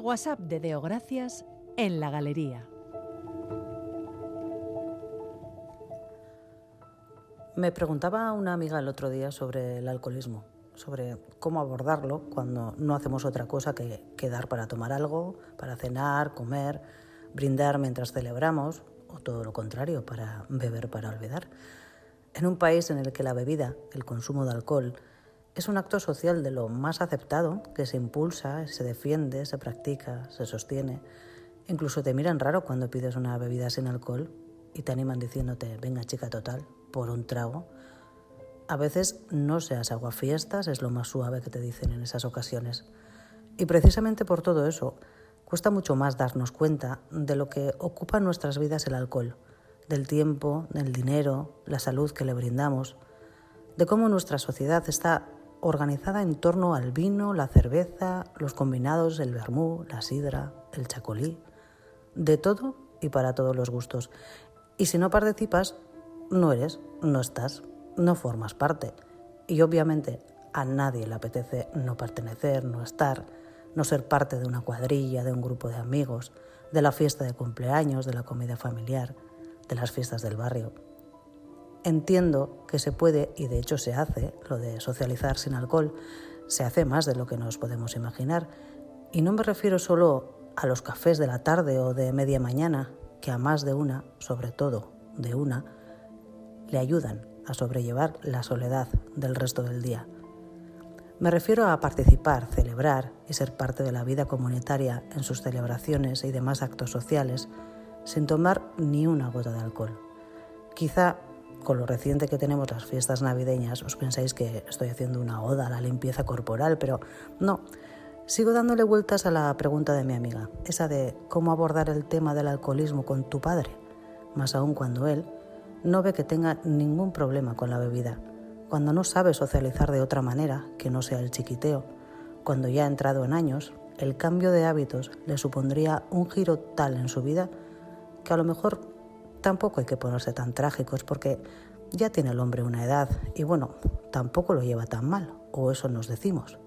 WhatsApp de Deo Gracias en la galería. Me preguntaba una amiga el otro día sobre el alcoholismo, sobre cómo abordarlo cuando no hacemos otra cosa que quedar para tomar algo, para cenar, comer, brindar mientras celebramos, o todo lo contrario, para beber para olvidar. En un país en el que la bebida, el consumo de alcohol, es un acto social de lo más aceptado, que se impulsa, se defiende, se practica, se sostiene. Incluso te miran raro cuando pides una bebida sin alcohol y te animan diciéndote, venga chica total, por un trago. A veces no seas aguafiestas, es lo más suave que te dicen en esas ocasiones. Y precisamente por todo eso, cuesta mucho más darnos cuenta de lo que ocupa en nuestras vidas el alcohol, del tiempo, del dinero, la salud que le brindamos, de cómo nuestra sociedad está organizada en torno al vino, la cerveza, los combinados, el vermú, la sidra, el chacolí, de todo y para todos los gustos. Y si no participas, no eres, no estás, no formas parte. Y obviamente a nadie le apetece no pertenecer, no estar, no ser parte de una cuadrilla, de un grupo de amigos, de la fiesta de cumpleaños, de la comida familiar, de las fiestas del barrio. Entiendo que se puede, y de hecho se hace, lo de socializar sin alcohol, se hace más de lo que nos podemos imaginar. Y no me refiero solo a los cafés de la tarde o de media mañana, que a más de una, sobre todo de una, le ayudan a sobrellevar la soledad del resto del día. Me refiero a participar, celebrar y ser parte de la vida comunitaria en sus celebraciones y demás actos sociales sin tomar ni una gota de alcohol. Quizá con lo reciente que tenemos las fiestas navideñas os pensáis que estoy haciendo una oda a la limpieza corporal, pero no. Sigo dándole vueltas a la pregunta de mi amiga, esa de cómo abordar el tema del alcoholismo con tu padre, más aún cuando él no ve que tenga ningún problema con la bebida, cuando no sabe socializar de otra manera que no sea el chiquiteo, cuando ya ha entrado en años, el cambio de hábitos le supondría un giro tal en su vida que a lo mejor tampoco hay que ponerse tan trágicos porque ya tiene el hombre una edad y bueno, tampoco lo lleva tan mal, o eso nos decimos,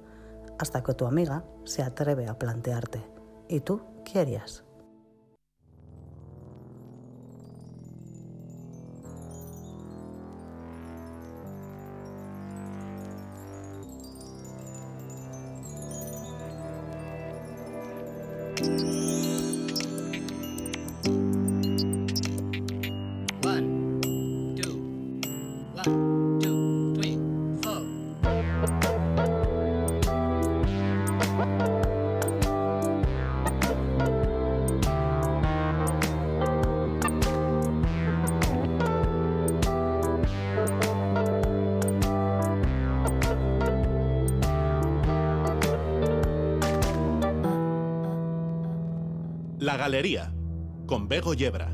hasta que tu amiga se atreve a plantearte, ¿y tú qué harías? La Galería, con Bego Yebra.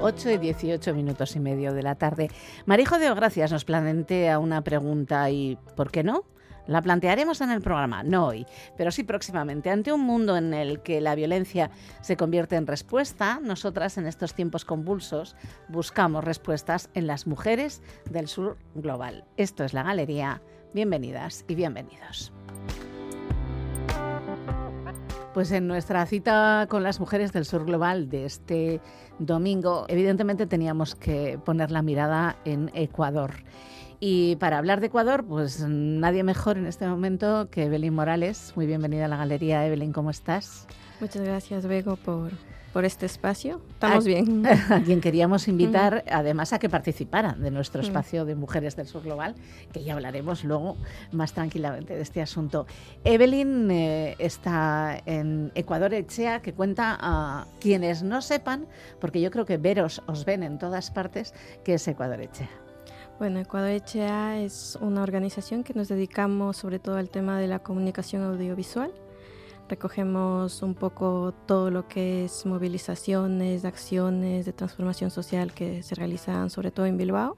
8 y 18 minutos y medio de la tarde. Marijo de Gracias nos plantea una pregunta y ¿por qué no? La plantearemos en el programa, no hoy, pero sí próximamente. Ante un mundo en el que la violencia se convierte en respuesta, nosotras en estos tiempos convulsos buscamos respuestas en las mujeres del sur global. Esto es la galería. Bienvenidas y bienvenidos. Pues en nuestra cita con las mujeres del sur global de este domingo, evidentemente teníamos que poner la mirada en Ecuador. Y para hablar de Ecuador, pues nadie mejor en este momento que Evelyn Morales. Muy bienvenida a la galería, Evelyn, ¿cómo estás? Muchas gracias, Bego, por por este espacio. Estamos bien. A quien queríamos invitar, además, a que participara de nuestro espacio de Mujeres del Sur Global, que ya hablaremos luego más tranquilamente de este asunto. Evelyn eh, está en Ecuador Echea, que cuenta a quienes no sepan, porque yo creo que veros os ven en todas partes, que es Ecuador Echea. Bueno, Ecuador Echea es una organización que nos dedicamos sobre todo al tema de la comunicación audiovisual recogemos un poco todo lo que es movilizaciones, acciones de transformación social que se realizan sobre todo en Bilbao.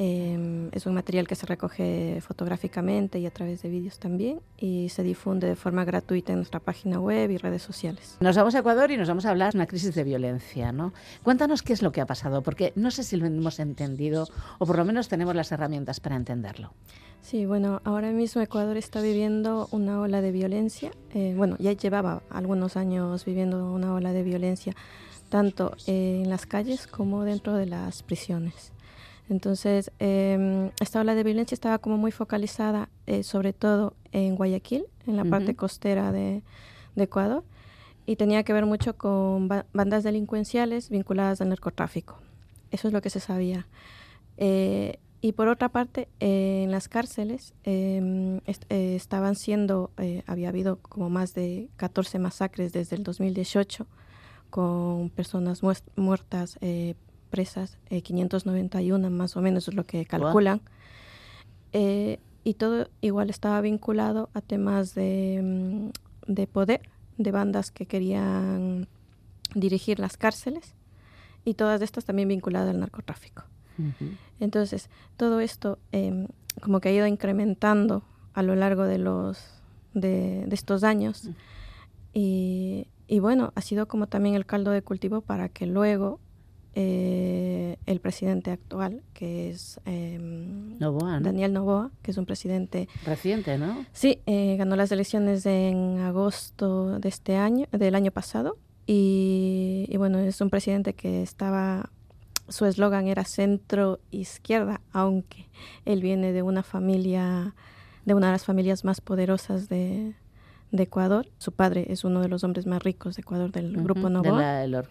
Em, es un material que se recoge fotográficamente y a través de vídeos también y se difunde de forma gratuita en nuestra página web y redes sociales. Nos vamos a Ecuador y nos vamos a hablar de una crisis de violencia, ¿no? Cuéntanos qué es lo que ha pasado, porque no sé si lo hemos entendido o por lo menos tenemos las herramientas para entenderlo. Sí, bueno, ahora mismo Ecuador está viviendo una ola de violencia. Eh, bueno, ya llevaba algunos años viviendo una ola de violencia, tanto en las calles como dentro de las prisiones. Entonces, em, esta ola de violencia estaba como muy focalizada eh, sobre todo en Guayaquil, en la parte costera de, Ecuador, y tenía que ver mucho con bandas delincuenciales vinculadas al narcotráfico. Eso es lo que se sabía. Eh, y por otra parte, eh, en las cárceles em, estaban siendo, había habido como más de 14 masacres desde el 2018 con personas muertas presas, 591 eh, más o menos es lo que calculan. Eh, y todo igual estaba vinculado a temas de, mm, de, poder, de bandas que querían dirigir las cárceles y todas estas también vinculadas al narcotráfico. Entonces, todo esto em, como que ha ido incrementando a lo largo de, los, de, estos años. y, y, bueno, ha sido como también el caldo de cultivo para que luego eh, el presidente actual, que es em, Daniel Novoa, que es un presidente reciente, ¿no? Sí, eh, ganó las elecciones en agosto de este año, del año pasado, y, bueno, es un presidente que estaba, su eslogan era centro izquierda, aunque él viene de una familia, de una de las familias más poderosas de, de Ecuador. Su padre es uno de los hombres más ricos de Ecuador del grupo Novoa. De la,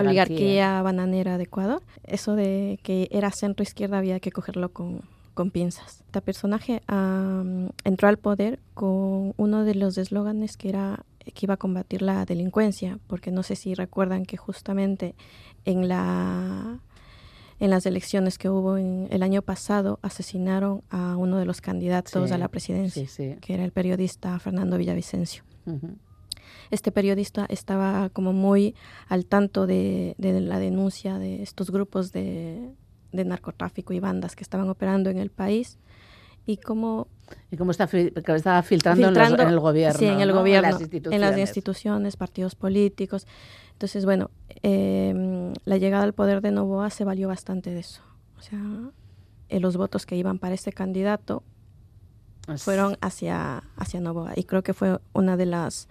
oligarquía. bananera de Ecuador. Eso de que era centro izquierda había que cogerlo con, con pinzas. Este personaje entró al poder con uno de los eslóganes que era que iba a combatir la delincuencia, porque no sé si recuerdan que justamente en la en las elecciones que hubo en el año pasado asesinaron a uno de los candidatos a la presidencia, que era el periodista Fernando Villavicencio. Este periodista estaba como muy al tanto de, la denuncia de estos grupos de, narcotráfico y bandas que estaban operando en el país y cómo y cómo está estaba filtrando, en, el gobierno, sí, en el gobierno, en las instituciones, partidos políticos. Entonces, bueno, em, la llegada al poder de Novoa se valió bastante de eso. O sea, eh, los votos que iban para este candidato fueron hacia, hacia Novoa. Y creo que fue una de las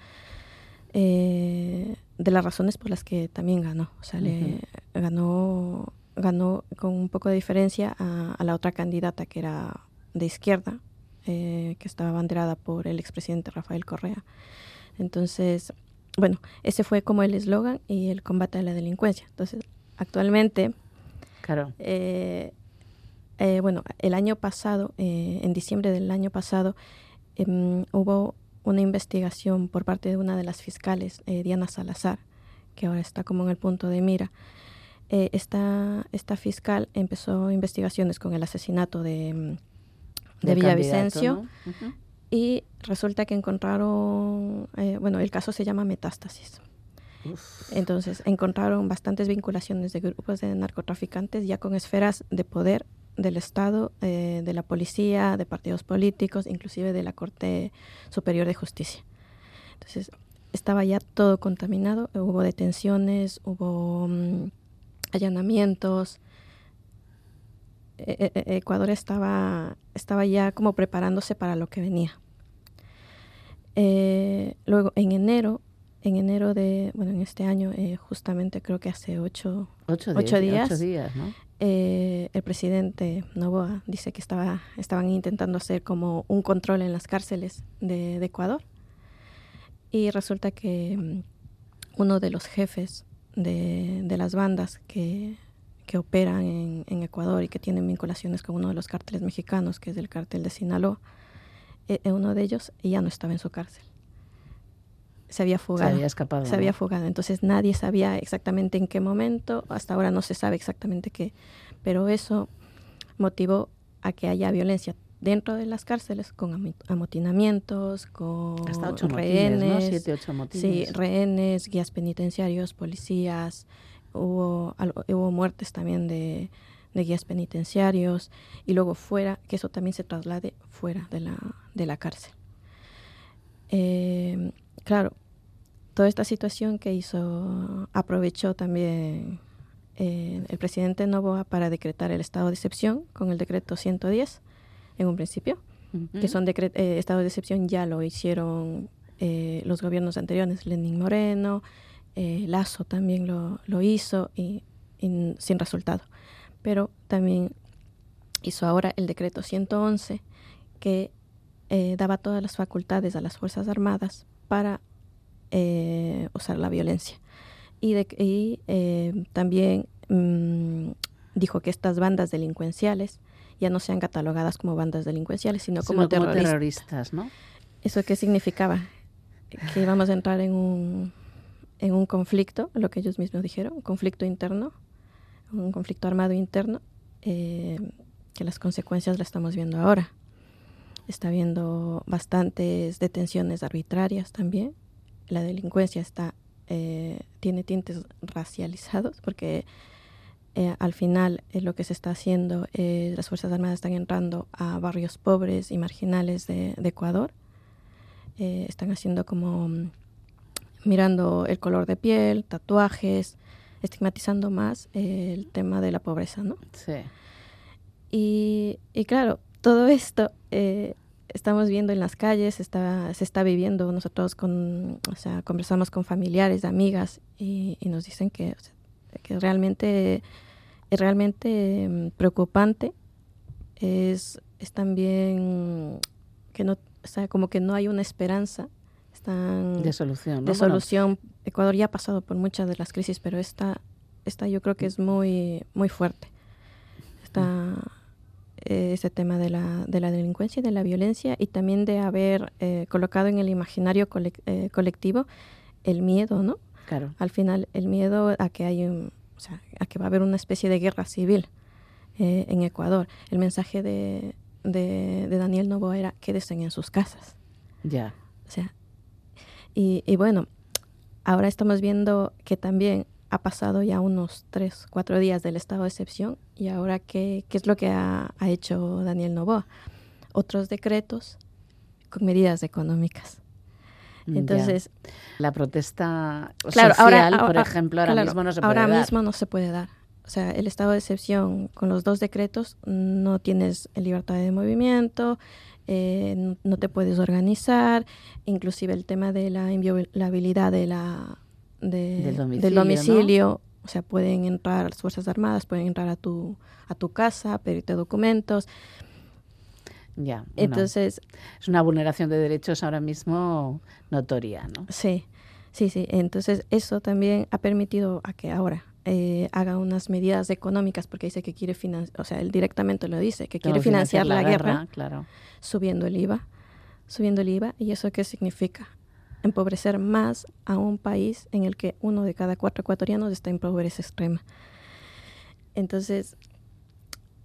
eh, de las razones por las que también ganó. O sea, le ganó, ganó con un poco de diferencia a, la otra candidata que era de izquierda, eh, que estaba banderada por el expresidente Rafael Correa. Entonces, bueno, ese fue como el eslogan y el combate a la delincuencia. Entonces, actualmente, claro. Eh, eh, bueno, el año pasado, eh, en diciembre del año pasado, em, hubo una investigación por parte de una de las fiscales, Diana Salazar, que ahora está como en el punto de mira. esta, esta fiscal empezó investigaciones con el asesinato de, de Villavicencio y resulta que encontraron, eh, bueno, el caso se llama metástasis. Entonces, encontraron bastantes vinculaciones de grupos de narcotraficantes ya con esferas de poder del Estado, eh, de la policía, de partidos políticos, inclusive de la Corte Superior de Justicia. Entonces, estaba ya todo contaminado, hubo detenciones, hubo mm, allanamientos. E, e, e, Ecuador estaba, estaba ya como preparándose para lo que venía. Eh, luego, en enero, en enero de, bueno, en este año, eh, justamente creo que hace ocho, ocho, días, días eh, el presidente Novoa dice que estaba, estaban intentando hacer como un control en las cárceles de, Ecuador. Y resulta que mm, uno de los jefes de, de las bandas que, que operan en, en, Ecuador y que tienen vinculaciones con uno de los cárteles mexicanos, que es el cártel de Sinaloa, eh, eh, uno de ellos ya no estaba en su cárcel. Se había fugado. Se había escapado. Se había fugado. Entonces nadie sabía exactamente en qué momento, hasta ahora no se sabe exactamente qué, pero eso motivó a que haya violencia dentro de las cárceles con amotinamientos, con rehenes, Siete, ocho sí, rehenes, guías penitenciarios, policías, hubo, hubo muertes también de, de guías penitenciarios y luego fuera, que eso también se traslade fuera de la, de la cárcel. Eh, claro, toda esta situación que hizo, aprovechó también eh, el presidente Novoa para decretar el estado de excepción con el decreto 110 en un principio, que son eh, estados de excepción ya lo hicieron eh, los gobiernos anteriores, Lenín Moreno, Lazo también lo, lo hizo y, sin resultado. Pero también hizo ahora el decreto 111 que daba todas las facultades a las Fuerzas Armadas para usar la violencia y, de, eh, también mm, dijo que estas bandas delincuenciales ya no sean catalogadas como bandas delincuenciales, sino, como, terroristas. ¿no? ¿Eso qué significaba? Que íbamos a entrar en un, en un conflicto, lo que ellos mismos dijeron, un conflicto interno, un conflicto armado interno, eh, que las consecuencias las estamos viendo ahora. Está habiendo bastantes detenciones arbitrarias también. La delincuencia está eh, tiene tintes racializados porque eh, al final eh, lo que se está haciendo es las Fuerzas Armadas están entrando a barrios pobres y marginales de, Ecuador. están haciendo como mm, mirando el color de piel, tatuajes, estigmatizando más el tema de la pobreza, ¿no? Sí. Y, y claro, todo esto estamos viendo en las calles, está, se está viviendo, nosotros con, o sea, conversamos con familiares, amigas y, nos dicen que, que realmente es realmente mm, preocupante, es, es también que no, o sea, como que no hay una esperanza están de solución. De solución. Ecuador ya ha pasado por muchas de las crisis, pero esta, esta yo creo que es muy, muy fuerte. Está, eh, ese tema de la, de la delincuencia y de la violencia y también de haber eh, colocado en el imaginario eh, colectivo el miedo, ¿no? Claro. Al final, el miedo a que hay o sea, a que va a haber una especie de guerra civil en Ecuador. El mensaje de, de, Daniel Novo era quédense en sus casas. Ya. O sea, y, y bueno, ahora estamos viendo que también ha pasado ya unos tres, cuatro días del estado de excepción y ahora qué, qué es lo que ha, hecho Daniel Novoa. Otros decretos con medidas económicas. Entonces, la protesta social, por ejemplo, ahora mismo no se puede ahora dar. mismo no se puede dar. O sea, el estado de excepción con los dos decretos no tienes libertad de movimiento, eh, no, te puedes organizar, inclusive el tema de la inviolabilidad de la del domicilio. O sea, pueden entrar las Fuerzas Armadas, pueden entrar a tu, a tu casa, pedirte documentos. Ya. Entonces. Es una vulneración de derechos ahora mismo notoria, ¿no? Sí, sí, sí. Entonces, eso también ha permitido a que ahora eh, haga unas medidas económicas, porque dice que quiere financiar, o sea, él directamente lo dice, que quiere financiar, la, guerra, claro. subiendo el IVA, subiendo el IVA. ¿Y eso qué significa? empobrecer más a un país en el que uno de cada cuatro ecuatorianos está en pobreza extrema. Entonces,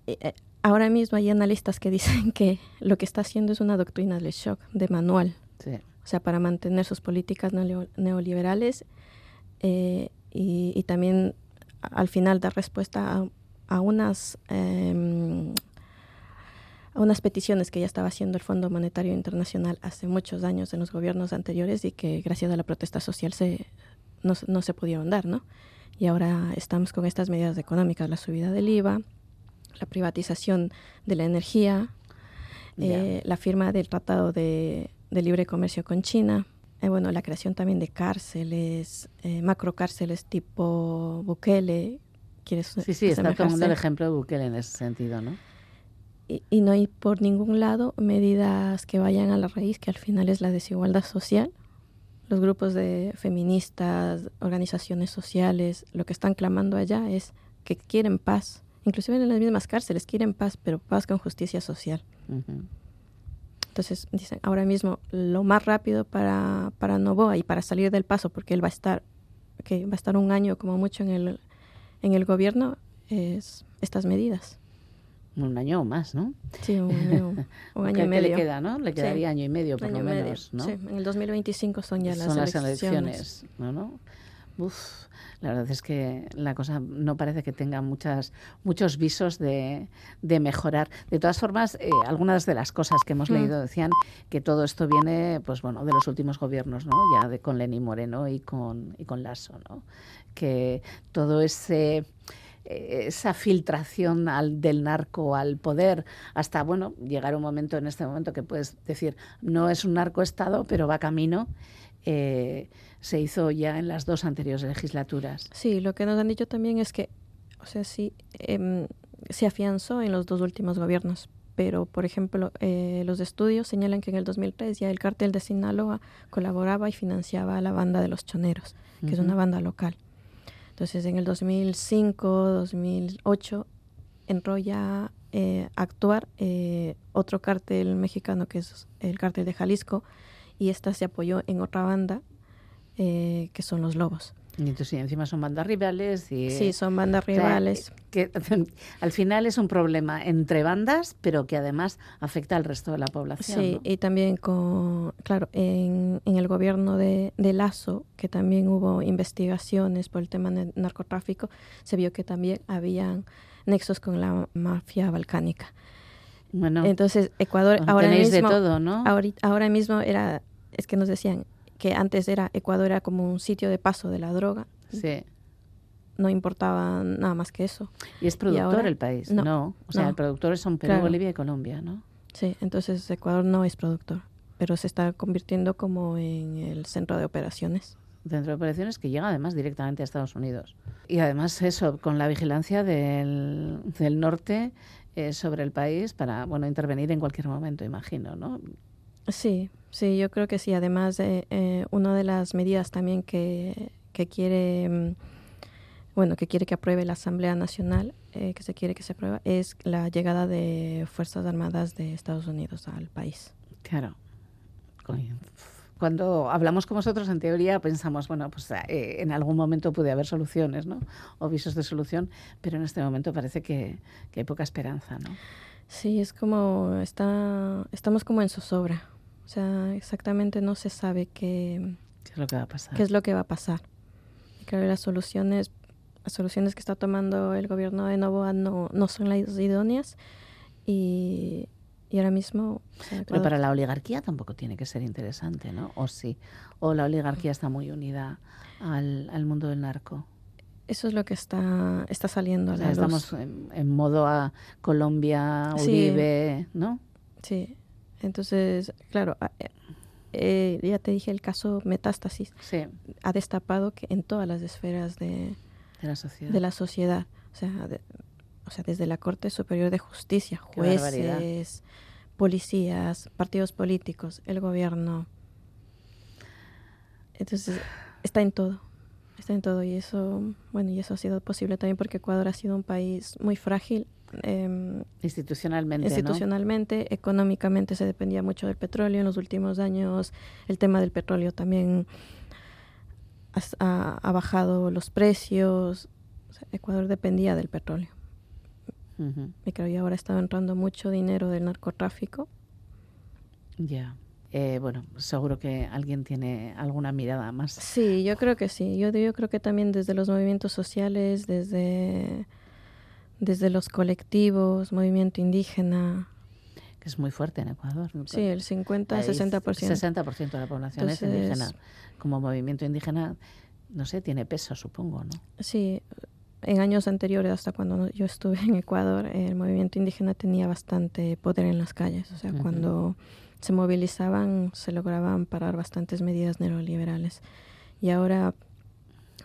eh, eh, ahora mismo hay analistas que dicen que lo que está haciendo es una doctrina del shock, de manual. O sea, para mantener sus políticas neoliberales eh, y, también al final dar respuesta a, unas em, unas peticiones que ya estaba haciendo el Fondo Monetario Internacional hace muchos años en los gobiernos anteriores y que gracias a la protesta social se, no, no se pudieron dar, ¿no? Y ahora estamos con estas medidas económicas, la subida del IVA, la privatización de la energía, eh, la firma del Tratado de, Libre Comercio con China, eh, bueno, la creación también de cárceles, eh, macrocárceles tipo Bukele. ¿Quieres sí, sí, está tomando el ejemplo de Bukele en ese sentido, ¿no? y, no hay por ningún lado medidas que vayan a la raíz, que al final es la desigualdad social. Los grupos de feministas, organizaciones sociales, lo que están clamando allá es que quieren paz. Inclusive en las mismas cárceles quieren paz, pero paz con justicia social. Entonces dicen, ahora mismo lo más rápido para, para Novoa y para salir del paso, porque él va a estar, que va a estar un año como mucho en el, en el gobierno, es estas medidas un año o más, ¿no? Sí, un año, un año y medio. le queda, no? Le quedaría año y medio, por lo menos, ¿no? Sí, en el 2025 son ya las, son las elecciones. ¿no? Uf, la verdad es que la cosa no parece que tenga muchas, muchos visos de, de mejorar. De todas formas, eh, algunas de las cosas que hemos Mm. leído decían que todo esto viene, pues bueno, de los últimos gobiernos, ¿no? Ya de con Lenín Moreno y con y con Lasso, ¿no? Que todo ese esa filtración al, del narco al poder hasta bueno llegar un momento en este momento que puedes decir no es un narcoestado pero va camino eh, se hizo ya en las dos anteriores legislaturas Sí, lo que nos han dicho también es que, o sea, sí, em, se afianzó en los dos últimos gobiernos, pero, por ejemplo, eh, los estudios señalan que en el 2003 ya el cártel de Sinaloa colaboraba y financiaba a la banda de los choneros, que es una banda local. Entonces, en el 2005, 2008, entró ya eh, a actuar eh, otro cártel mexicano, que es el cártel de Jalisco, y esta se apoyó en otra banda, eh, que son los Lobos. y entonces y encima son bandas rivales y Sí, son bandas o sea, rivales. que al final es un problema entre bandas pero que además afecta al resto de la población Sí, ¿no? y también con, claro, en, en el gobierno de, de Lazo, que también hubo investigaciones por el tema del narcotráfico, se vio que también habían nexos con la mafia balcánica. bueno Entonces, Ecuador ahora tenéis mismo, de todo no ahorita- ahora mismo era, es que nos decían que antes era Ecuador era como un sitio de paso de la droga, sí no importaba nada más que eso. y es productor ahora? el país No, no, o sea no. el productor son Perú Claro. Bolivia y Colombia no Sí, entonces Ecuador no es productor, pero se está convirtiendo como en el centro de operaciones. dentro de operaciones que llega además directamente a Estados Unidos. Y además eso, con la vigilancia del, del norte eh, sobre el país para bueno intervenir en cualquier momento, imagino, ¿no? Sí, sí, yo creo que sí. Además, eh, eh, una de las medidas también que, que quiere, mm, bueno, que quiere que apruebe la Asamblea Nacional, eh, que se quiere que se apruebe, es la llegada de Fuerzas Armadas de Estados Unidos al país. Claro. Cuando hablamos con vosotros, en teoría, pensamos, bueno, pues eh, en algún momento puede haber soluciones, ¿no? O visos de solución, pero en este momento parece que, que hay poca esperanza, ¿no? Sí, es como, está, estamos como en zozobra. O sea, exactamente no se sabe qué, ¿Qué es lo que va a pasar? qué es lo que va a pasar. Y creo que las soluciones, las soluciones que está tomando el gobierno de Novoa no, no son las idóneas y, y ahora mismo... o sea, Pero para la oligarquía tampoco tiene que ser interesante, ¿no? O sí. O la oligarquía está muy unida al, al mundo del narco. Eso es lo que está, está saliendo a la luz. estamos en, en modo a Colombia, Sí. Uribe, ¿no? Sí, entonces, claro, eh, eh, ya te dije, el caso Metástasis Sí, ha destapado que en todas las esferas de, de la sociedad. de la sociedad, o sea, de- o sea, desde la Corte Superior de Justicia, jueces, policías, partidos políticos, el gobierno. Entonces, está en todo, está en todo y eso, bueno, y eso ha sido posible también porque Ecuador ha sido un país muy frágil. Em, Institucionalmente, institucionalmente, económicamente se dependía mucho del petróleo. En los últimos años el tema del petróleo también ha, ha bajado los precios. O sea, Ecuador dependía del petróleo. ¿no? Ujú, Y creo que ahora está entrando mucho dinero del narcotráfico. Ya. Eh, bueno, seguro que alguien tiene alguna mirada más. Sí, yo creo que sí. Yo, yo creo que también desde los movimientos sociales, desde, desde los colectivos, movimiento indígena. que es muy fuerte en Ecuador. ¿no? Sí, el 50, Ahí 60%. 60% de la población es indígena. Como movimiento indígena, no sé, tiene peso, supongo, ¿no? Sí, en años anteriores, hasta cuando yo estuve en Ecuador, el movimiento indígena tenía bastante poder en las calles. O sea, cuando se movilizaban, se lograban parar bastantes medidas neoliberales. Y ahora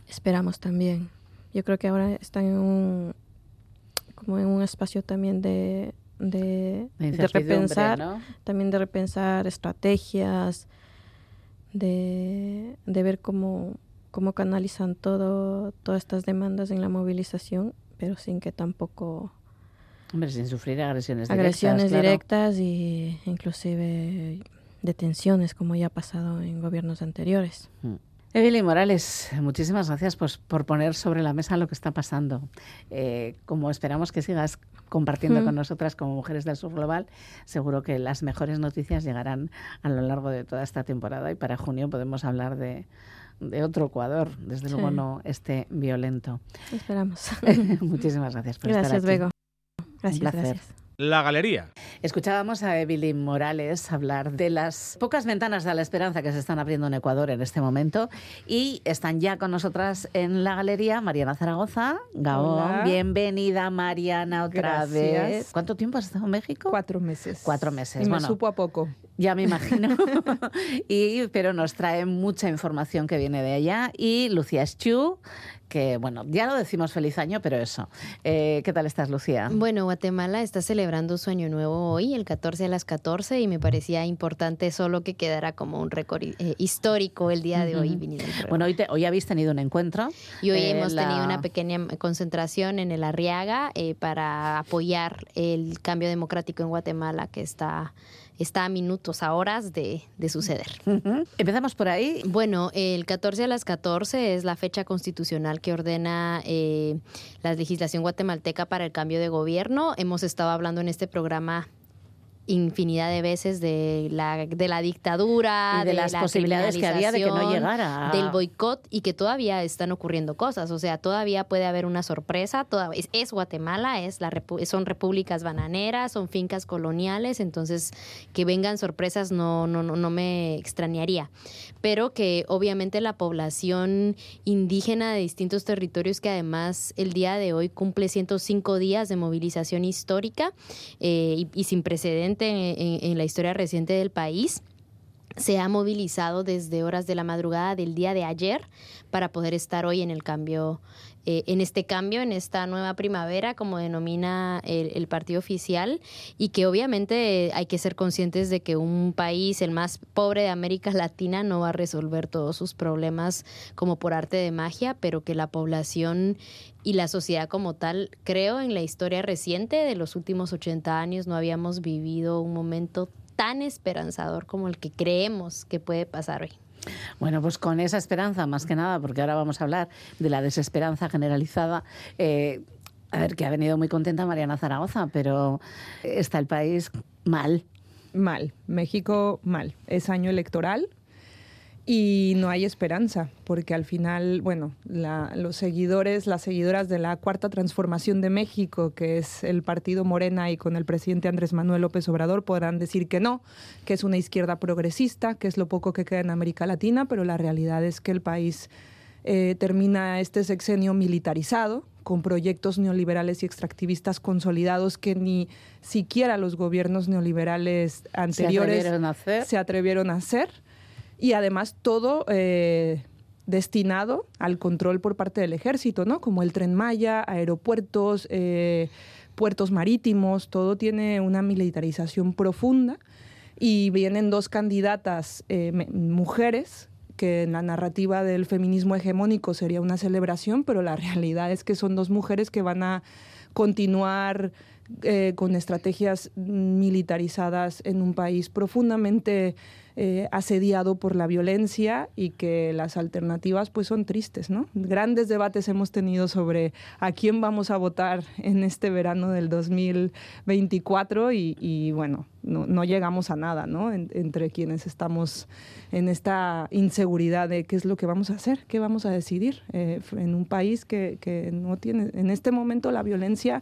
esperamos también. Yo creo que ahora están en un, como en un espacio también de, de, repensar, ¿no? también de repensar estrategias, de, de ver cómo, cómo canalizan todo, todas estas demandas en la movilización, pero sin que tampoco Hombre, sin sufrir agresiones agresiones directas. claro. directas y inclusive detenciones como ya ha pasado en gobiernos anteriores. Mm. Evelyn Morales, muchísimas gracias pues, por poner sobre la mesa lo que está pasando. Eh, como esperamos que sigas compartiendo Mm. con nosotras como Mujeres del Sur Global, seguro que las mejores noticias llegarán a lo largo de toda esta temporada y para junio podemos hablar de, de otro Ecuador, desde luego no este violento. Esperamos. Muchísimas gracias por gracias, estar aquí. Bego. Gracias, placer. gracias. La galería. Escuchábamos a Evelyn Morales hablar de las pocas ventanas de la esperanza que se están abriendo en Ecuador en este momento y están ya con nosotras en la galería Mariana Zaragoza. Gaón, Hola. bienvenida Mariana otra Gracias. vez. ¿Cuánto tiempo has estado en México? Cuatro meses. Cuatro meses, Y me bueno. supo a poco. Ya me imagino. y, pero nos trae mucha información que viene de allá. Y Lucía Eschu, que bueno, ya lo decimos feliz año, pero eso. Eh, ¿Qué tal estás, Lucía? Bueno, Guatemala está celebrando su año nuevo hoy, el 14 a las 14, y me parecía importante solo que quedara como un récord eh, histórico el día de hoy. Programa. Bueno, hoy, te- hoy habéis tenido un encuentro. y hoy eh, hemos la- tenido una pequeña concentración en el Arriaga para apoyar el cambio democrático en Guatemala que está, está a minutos, a horas de, de suceder. Empezamos por ahí. Bueno, el 14 a las 14 es la fecha constitucional que ordena eh, la legislación guatemalteca para el cambio de gobierno. Hemos estado hablando en este programa infinidad de veces de la, de la dictadura, Y de las la posibilidades que había de que no llegara del boicot y que todavía están ocurriendo cosas. O sea, todavía puede haber una sorpresa. Todavía, es, es Guatemala, es la repu- son repúblicas bananeras, son fincas coloniales, entonces que vengan sorpresas no, no, no, no me extrañaría. Pero que obviamente la población indígena de distintos territorios que además el día de hoy cumple 105 días de movilización histórica eh, y, y sin en- en- en la historia reciente del país se ha movilizado desde horas de la madrugada del día de ayer para poder estar hoy en el cambio, eh, en este cambio, en esta nueva primavera, como denomina el, partido oficial, y que obviamente hay que ser conscientes de que un país, el más pobre de América Latina, no va a resolver todos sus problemas como por arte de magia, pero que la población y la sociedad como tal, creo en la historia reciente de los últimos 80 años no habíamos vivido un momento tan esperanzador como el que creemos que puede pasar hoy. Bueno, pues con esa esperanza, más que nada, porque ahora vamos a hablar de la desesperanza generalizada. eh, a ver, que ha venido muy contenta Mariana Zaragoza, pero está el país mal. Mal. México mal. Es año electoral y no hay esperanza, porque al final, bueno, la- los seguidores, las seguidoras de la Cuarta Transformación de México, que es el partido Morena y con el presidente Andrés Manuel López Obrador, podrán decir que no, que es una izquierda progresista, que es lo poco que queda en América Latina, pero la realidad es que el país eh, termina este sexenio militarizado, con proyectos neoliberales y extractivistas consolidados que ni siquiera los gobiernos neoliberales anteriores atrevieron a hacer. se atrevieron a hacer. Y además todo eh, destinado al control por parte del ejército, ¿no? Como el tren Maya, aeropuertos, eh, puertos marítimos, todo tiene una militarización profunda. Y vienen dos candidatas eh, mujeres que en la narrativa del feminismo hegemónico sería una celebración, pero la realidad es que son dos mujeres que van a continuar con estrategias militarizadas en un país profundamente eh, asediado por la violencia y que las alternativas pues son tristes, ¿no? Grandes debates hemos tenido sobre a quién vamos a votar en este verano del 2024 y, bueno, no, llegamos a nada, ¿no? En- entre quienes estamos en esta inseguridad de qué es lo que vamos a hacer, qué vamos a decidir eh, en un país que, que no tiene, en este momento la violencia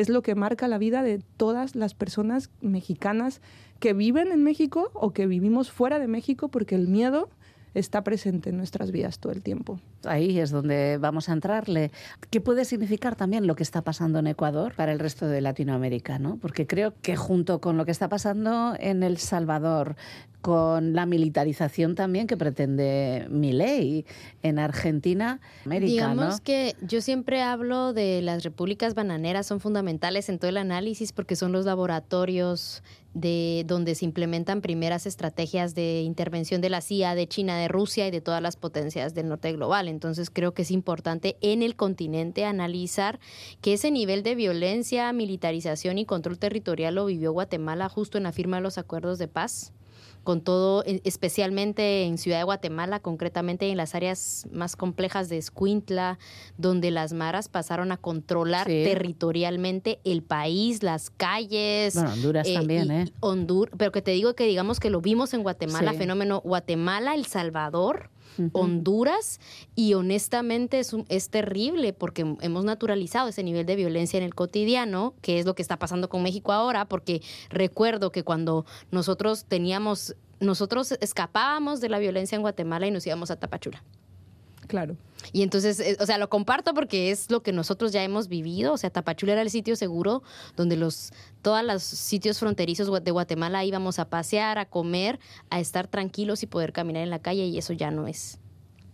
es lo que marca la vida de todas las personas mexicanas que viven en México o que vivimos fuera de México porque el miedo está presente en nuestras vidas todo el tiempo. Ahí es donde vamos a entrarle. ¿Qué puede significar también lo que está pasando en Ecuador para el resto de Latinoamérica? ¿no? Porque creo que junto con lo que está pasando en El Salvador, con la militarización también que pretende Milei en Argentina, América, Digamos ¿no? que yo siempre hablo de las repúblicas bananeras, son fundamentales en todo el análisis porque son los laboratorios de donde se implementan primeras estrategias de intervención de la CIA, de China, de Rusia y de todas las potencias del norte global. Entonces creo que es importante en el continente analizar que ese nivel de violencia, militarización y control territorial lo vivió Guatemala justo en la firma de los acuerdos de paz con todo, e- especialmente en Ciudad de Guatemala, concretamente en las áreas más complejas de Escuintla, donde las maras pasaron a controlar Sí. territorialmente el país, las calles. Bueno, Honduras también, ¿eh? y Hondur- pero que te digo que digamos que lo vimos en Guatemala, Sí. fenómeno Guatemala, El Salvador. Honduras, y honestamente es, es terrible porque hemos naturalizado ese nivel de violencia en el cotidiano, que es lo que está pasando con México ahora, porque recuerdo que cuando nosotros teníamos, nosotros escapábamos de la violencia en Guatemala y nos íbamos a Tapachula. Claro. Y entonces, eh, o sea, lo comparto porque es lo que nosotros ya hemos vivido. O sea, Tapachula era el sitio seguro donde los, todos los sitios fronterizos de Guatemala íbamos a pasear, a comer, a estar tranquilos y poder caminar en la calle y eso ya no es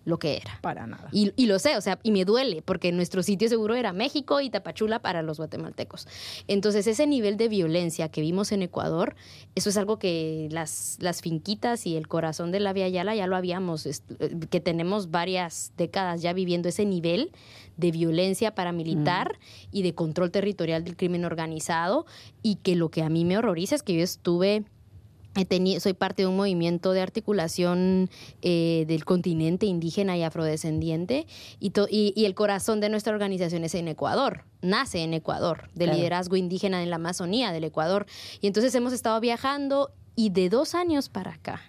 lo que era. Para nada. Y, y, lo sé, o sea, y me duele, porque nuestro sitio seguro era México y Tapachula para los guatemaltecos. Entonces, ese nivel de violencia que vimos en Ecuador, eso es algo que las, las finquitas y el corazón de la Vía Yala ya lo habíamos, eh, que tenemos varias décadas ya viviendo ese nivel de violencia paramilitar mm. y de control territorial del crimen organizado, y que lo que a mí me horroriza es que yo estuve soy parte de un movimiento de articulación eh, del continente indígena y afrodescendiente y, y, el corazón de nuestra organización es en Ecuador, nace en Ecuador, del liderazgo indígena en la Amazonía del Ecuador. Y entonces hemos estado viajando y de dos años para acá,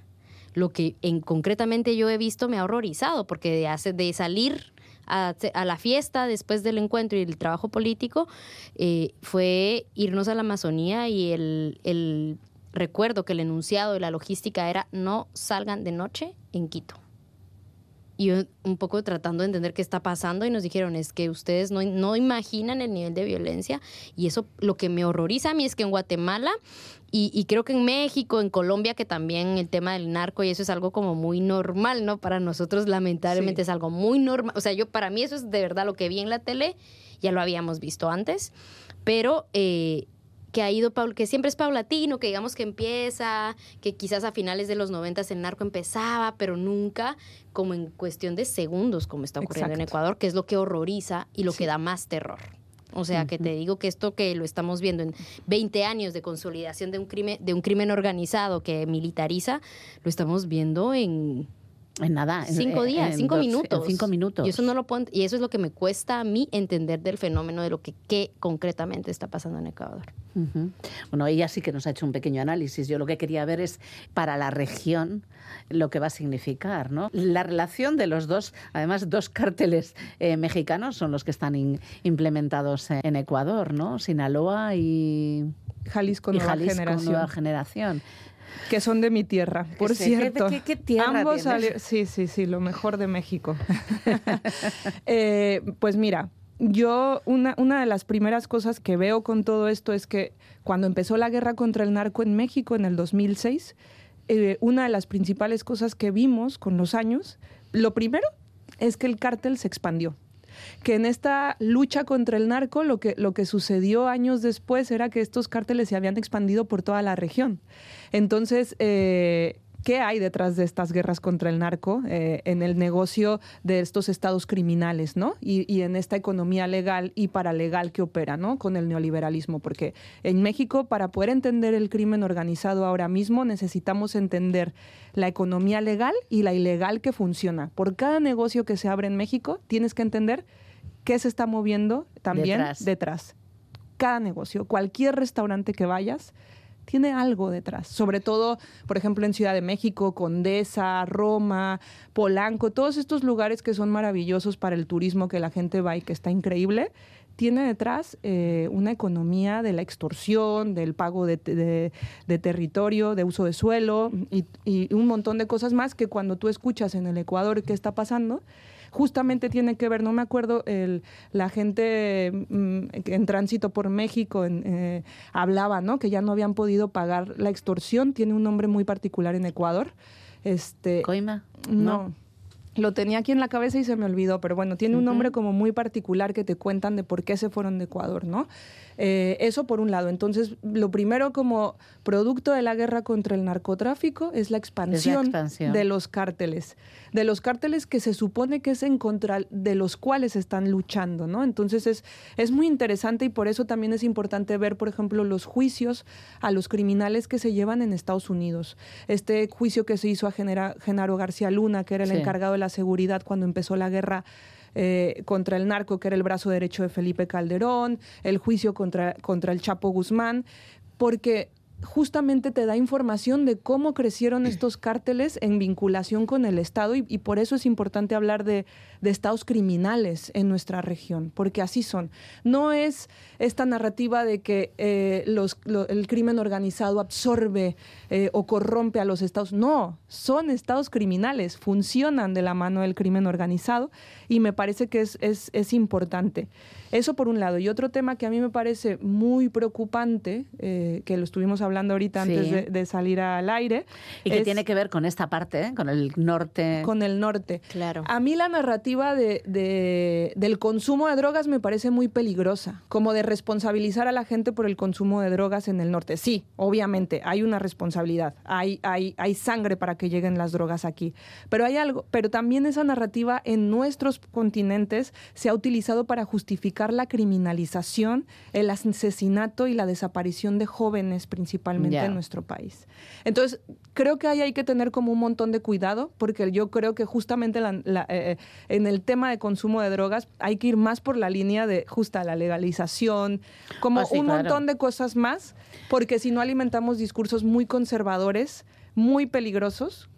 lo que en concretamente yo he visto me ha horrorizado porque de, hace, de salir a, la fiesta después del encuentro y el trabajo político eh, fue irnos a la Amazonía y el, el Recuerdo que el enunciado de la logística era no salgan de noche en Quito. Y un poco tratando de entender qué está pasando y nos dijeron es que ustedes no, no imaginan el nivel de violencia y eso lo que me horroriza a mí es que en Guatemala y, creo que en México, en Colombia, que también el tema del narco y eso es algo como muy normal, ¿no? Para nosotros lamentablemente es algo muy normal. O sea, yo para mí eso es de verdad lo que vi en la tele, ya lo habíamos visto antes, pero eh, que ha ido, que siempre es paulatino, que digamos que empieza, que quizás a finales de los noventas el narco empezaba, pero nunca como en cuestión de segundos, como está ocurriendo en Ecuador, que es lo que horroriza y lo que da más terror. O sea, que te digo que esto que lo estamos viendo en 20 años de consolidación de un crimen, de un crimen organizado que militariza, lo estamos viendo en en nada. cinco días, cinco minutos. cinco minutos. Y eso, no lo y eso es lo que me cuesta a mí entender del fenómeno de lo que qué concretamente está pasando en Ecuador. Bueno, ella sí que nos ha hecho un pequeño análisis. Yo lo que quería ver es para la región lo que va a significar, ¿no? La relación de los dos, además dos cárteles eh, mexicanos son los que están implementados en Ecuador, ¿no? Sinaloa y Jalisco, nueva, Jalisco generación. nueva generación que son de mi tierra, por cierto. ¿Qué, tierra Ambos Sí, sí, sí, lo mejor de México. Eh, pues mira, yo una, una de las primeras cosas que veo con todo esto es que cuando empezó la guerra contra el narco en México en el 2006, eh, una de las principales cosas que vimos con los años, lo primero es que el cártel se expandió que en esta lucha contra el narco lo que, lo que sucedió años después era que estos cárteles se habían expandido por toda la región. Entonces, eh, ¿Qué hay detrás de estas guerras contra el narco eh, en el negocio de estos estados criminales, ¿no? Y, en esta economía legal y paralegal que opera, ¿no? Con el neoliberalismo. Porque en México, para poder entender el crimen organizado ahora mismo, necesitamos entender la economía legal y la ilegal que funciona. Por cada negocio que se abre en México, tienes que entender qué se está moviendo también detrás. detrás. Cada negocio, cualquier restaurante que vayas, tiene algo detrás. Sobre todo, por ejemplo, en Ciudad de México, Condesa, Roma, Polanco, todos estos lugares que son maravillosos para el turismo, que la gente va y que está increíble, tiene detrás eh, una economía de la extorsión, del pago de, territorio, de uso de suelo y, y, un montón de cosas más que cuando tú escuchas en el Ecuador qué está pasando, justamente tiene que ver, no me acuerdo, el, la gente mm, en tránsito por México eh, hablaba, ¿no? Que ya no habían podido pagar la extorsión, tiene un nombre muy particular en Ecuador. Este, Coima. no. Lo tenía aquí en la cabeza y se me olvidó, pero bueno, tiene un nombre como muy particular que te cuentan de por qué se fueron de Ecuador, ¿no? Eh, eso por un lado. Entonces, lo primero como producto de la guerra contra el narcotráfico es la expansión, de los cárteles, de los cárteles que se supone que es en contra de los cuales están luchando, ¿no? Entonces es, es muy interesante y por eso también es importante ver, por ejemplo, los juicios a los criminales que se llevan en Estados Unidos. Este juicio que se hizo a Genaro García Luna, que era el encargado de la seguridad cuando empezó la guerra eh, contra el narco, que era el brazo derecho de Felipe Calderón, el juicio contra, contra el Chapo Guzmán, porque justamente te da información de cómo crecieron estos cárteles en vinculación con el Estado y, por eso es importante hablar de, estados criminales en nuestra región, porque así son. No es esta narrativa de que eh, el crimen organizado absorbe eh, o corrompe a los estados. No, son estados criminales, funcionan de la mano del crimen organizado y me parece que es, es importante. Eso por un lado. Y otro tema que a mí me parece muy preocupante, eh, que lo estuvimos hablando ahorita antes de, salir al aire. Y que tiene que ver con esta parte, con el norte. Con el norte. Claro. A mí la narrativa de, del consumo de drogas me parece muy peligrosa, como de responsabilizar a la gente por el consumo de drogas en el norte. Sí, obviamente, hay una responsabilidad, hay, hay, hay sangre para que lleguen las drogas aquí. Pero hay algo, pero también esa narrativa en nuestros continentes se ha utilizado para justificar la criminalización, el asesinato y la desaparición de jóvenes principalmente en nuestro país. Entonces, creo que ahí hay que tener como un montón de cuidado, porque yo creo que justamente eh, eh, en el tema de consumo de drogas hay que ir más por la línea de justa la legalización, como ah, un montón de cosas más, porque si no alimentamos discursos muy conservadores, muy peligrosos,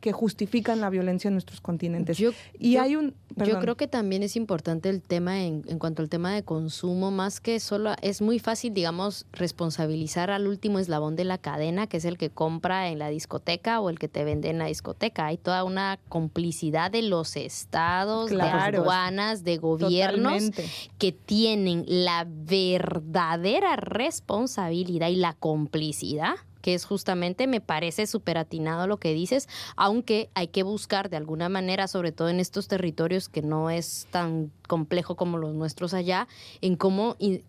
que, justifican la violencia en nuestros continentes. Yo, y hay un... Yo creo que también es importante el tema en, en, cuanto al tema de consumo, más que solo es muy fácil, digamos, responsabilizar al último eslabón de la cadena, que es el que compra en la discoteca o el que te vende en la discoteca. Hay toda una complicidad de los estados, de aduanas, de gobiernos que tienen la verdadera responsabilidad y la complicidad que es justamente, me parece súper atinado lo que dices, aunque hay que buscar de alguna manera, sobre todo en estos territorios que no es tan complejo como los nuestros allá, en cómo eh,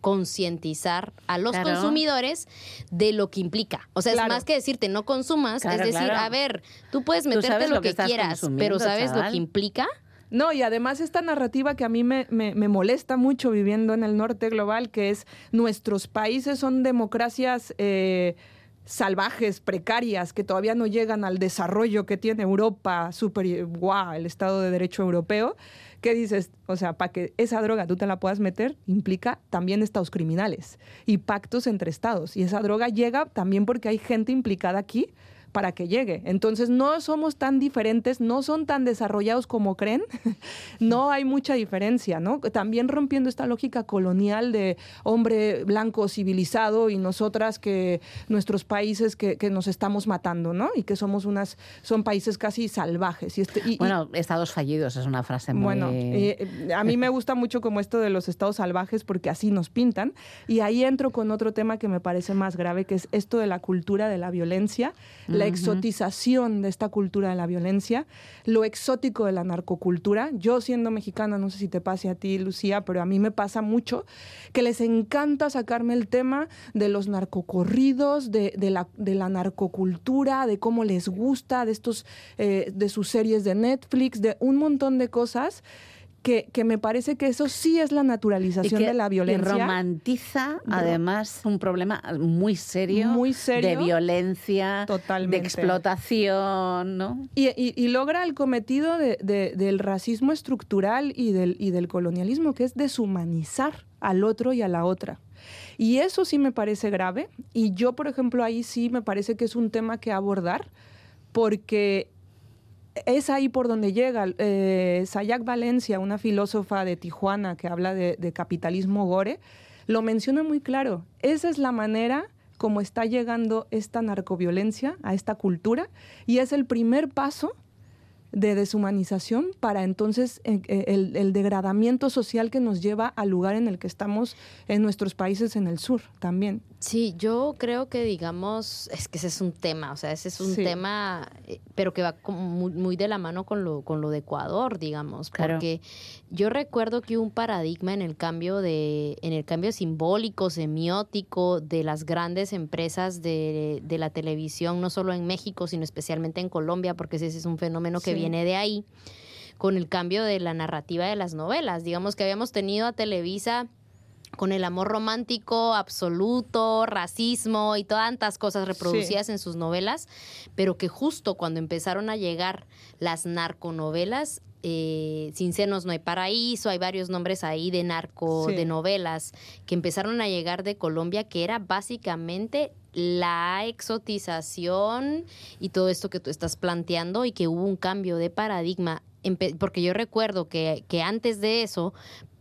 concientizar a los consumidores de lo que implica. O sea, es más que decirte no consumas, es decir, a ver, tú puedes meterte lo, que, quieras, pero ¿sabes lo que implica? No, y además esta narrativa que a mí me, me, molesta mucho viviendo en el norte global, que es nuestros países son democracias eh, salvajes, precarias, que todavía no llegan al desarrollo que tiene Europa, super, wow, el Estado de Derecho Europeo. ¿Qué dices? O sea, para que esa droga tú te la puedas meter, implica también estados criminales y pactos entre estados. Y esa droga llega también porque hay gente implicada aquí para que llegue. Entonces no somos tan diferentes, no son tan desarrollados como creen, no hay mucha diferencia, ¿no? También rompiendo esta lógica colonial de hombre blanco civilizado y nosotras que nuestros países que, nos estamos matando, ¿no? Y que somos unas, son países casi salvajes. Y, este, bueno, estados fallidos es una frase muy... Bueno, a mí me gusta mucho como esto de los estados salvajes porque así nos pintan. Y ahí entro con otro tema que me parece más grave, que es esto de la cultura de la violencia, la exotización de esta cultura de la violencia, lo exótico de la narcocultura. Yo siendo mexicana, no sé si te pase a ti, Lucía, pero a mí me pasa mucho que les encanta sacarme el tema de los narcocorridos, de, la, de la narcocultura, de cómo les gusta, de estos, eh, de sus series de Netflix, de un montón de cosas que, que, me parece que eso sí es la naturalización de la violencia. Y romantiza, además, un problema muy serio, muy serio de violencia, de explotación, ¿no? Y, y, logra el cometido de, del racismo estructural y del, y del colonialismo, que es deshumanizar al otro y a la otra. Y eso sí me parece grave. Y yo, por ejemplo, ahí sí me parece que es un tema que abordar, porque es ahí por donde llega. Eh, Sayak Valencia, una filósofa de Tijuana que habla de, capitalismo gore, lo menciona muy claro. Esa es la manera como está llegando esta narcoviolencia a esta cultura y es el primer paso de deshumanización para entonces eh, eh, el, degradamiento social que nos lleva al lugar en el que estamos en nuestros países en el sur también. Sí, yo creo que digamos, es que ese es un tema, o sea, ese es un tema, eh, pero que va muy, muy, de la mano con lo, con lo de Ecuador, digamos, porque yo recuerdo que hubo un paradigma en el cambio de, en el cambio simbólico, semiótico de las grandes empresas de, de la televisión, no solo en México, sino especialmente en Colombia, porque ese es un fenómeno que viene de ahí, con el cambio de la narrativa de las novelas. Digamos que habíamos tenido a Televisa con el amor romántico absoluto, racismo y tantas cosas reproducidas en sus novelas, pero que justo cuando empezaron a llegar las narconovelas, eh, Sin senos no hay paraíso, hay varios nombres ahí de narco, de novelas que empezaron a llegar de Colombia, que era básicamente la exotización y todo esto que tú estás planteando y que hubo un cambio de paradigma. Porque yo recuerdo que, que antes de eso,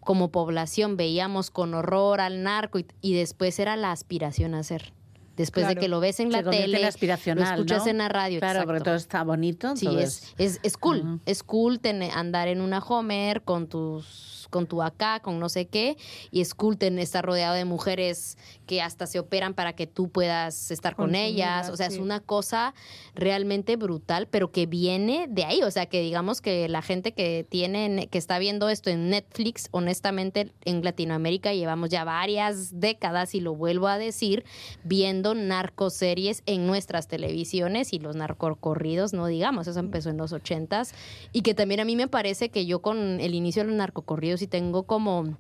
como población, veíamos con horror al narco y, después era la aspiración a ser después de que lo ves en la tele, lo escuchas en la radio. Claro, porque todo está bonito. Sí, es, es, es, cool. Es cool andar en una Homer con tus con tu acá, con no sé qué, y Skulten está rodeado de mujeres que hasta se operan para que tú puedas estar con ellas. O sea, es una cosa realmente brutal, pero que viene de ahí. O sea, que digamos que la gente que tiene, que está viendo esto en Netflix, honestamente, en Latinoamérica llevamos ya varias décadas, y lo vuelvo a decir, viendo narcoseries en nuestras televisiones y los narcocorridos, no digamos, eso empezó en los ochentas, y que también a mí me parece que yo con el inicio de los narcocorridos y tengo como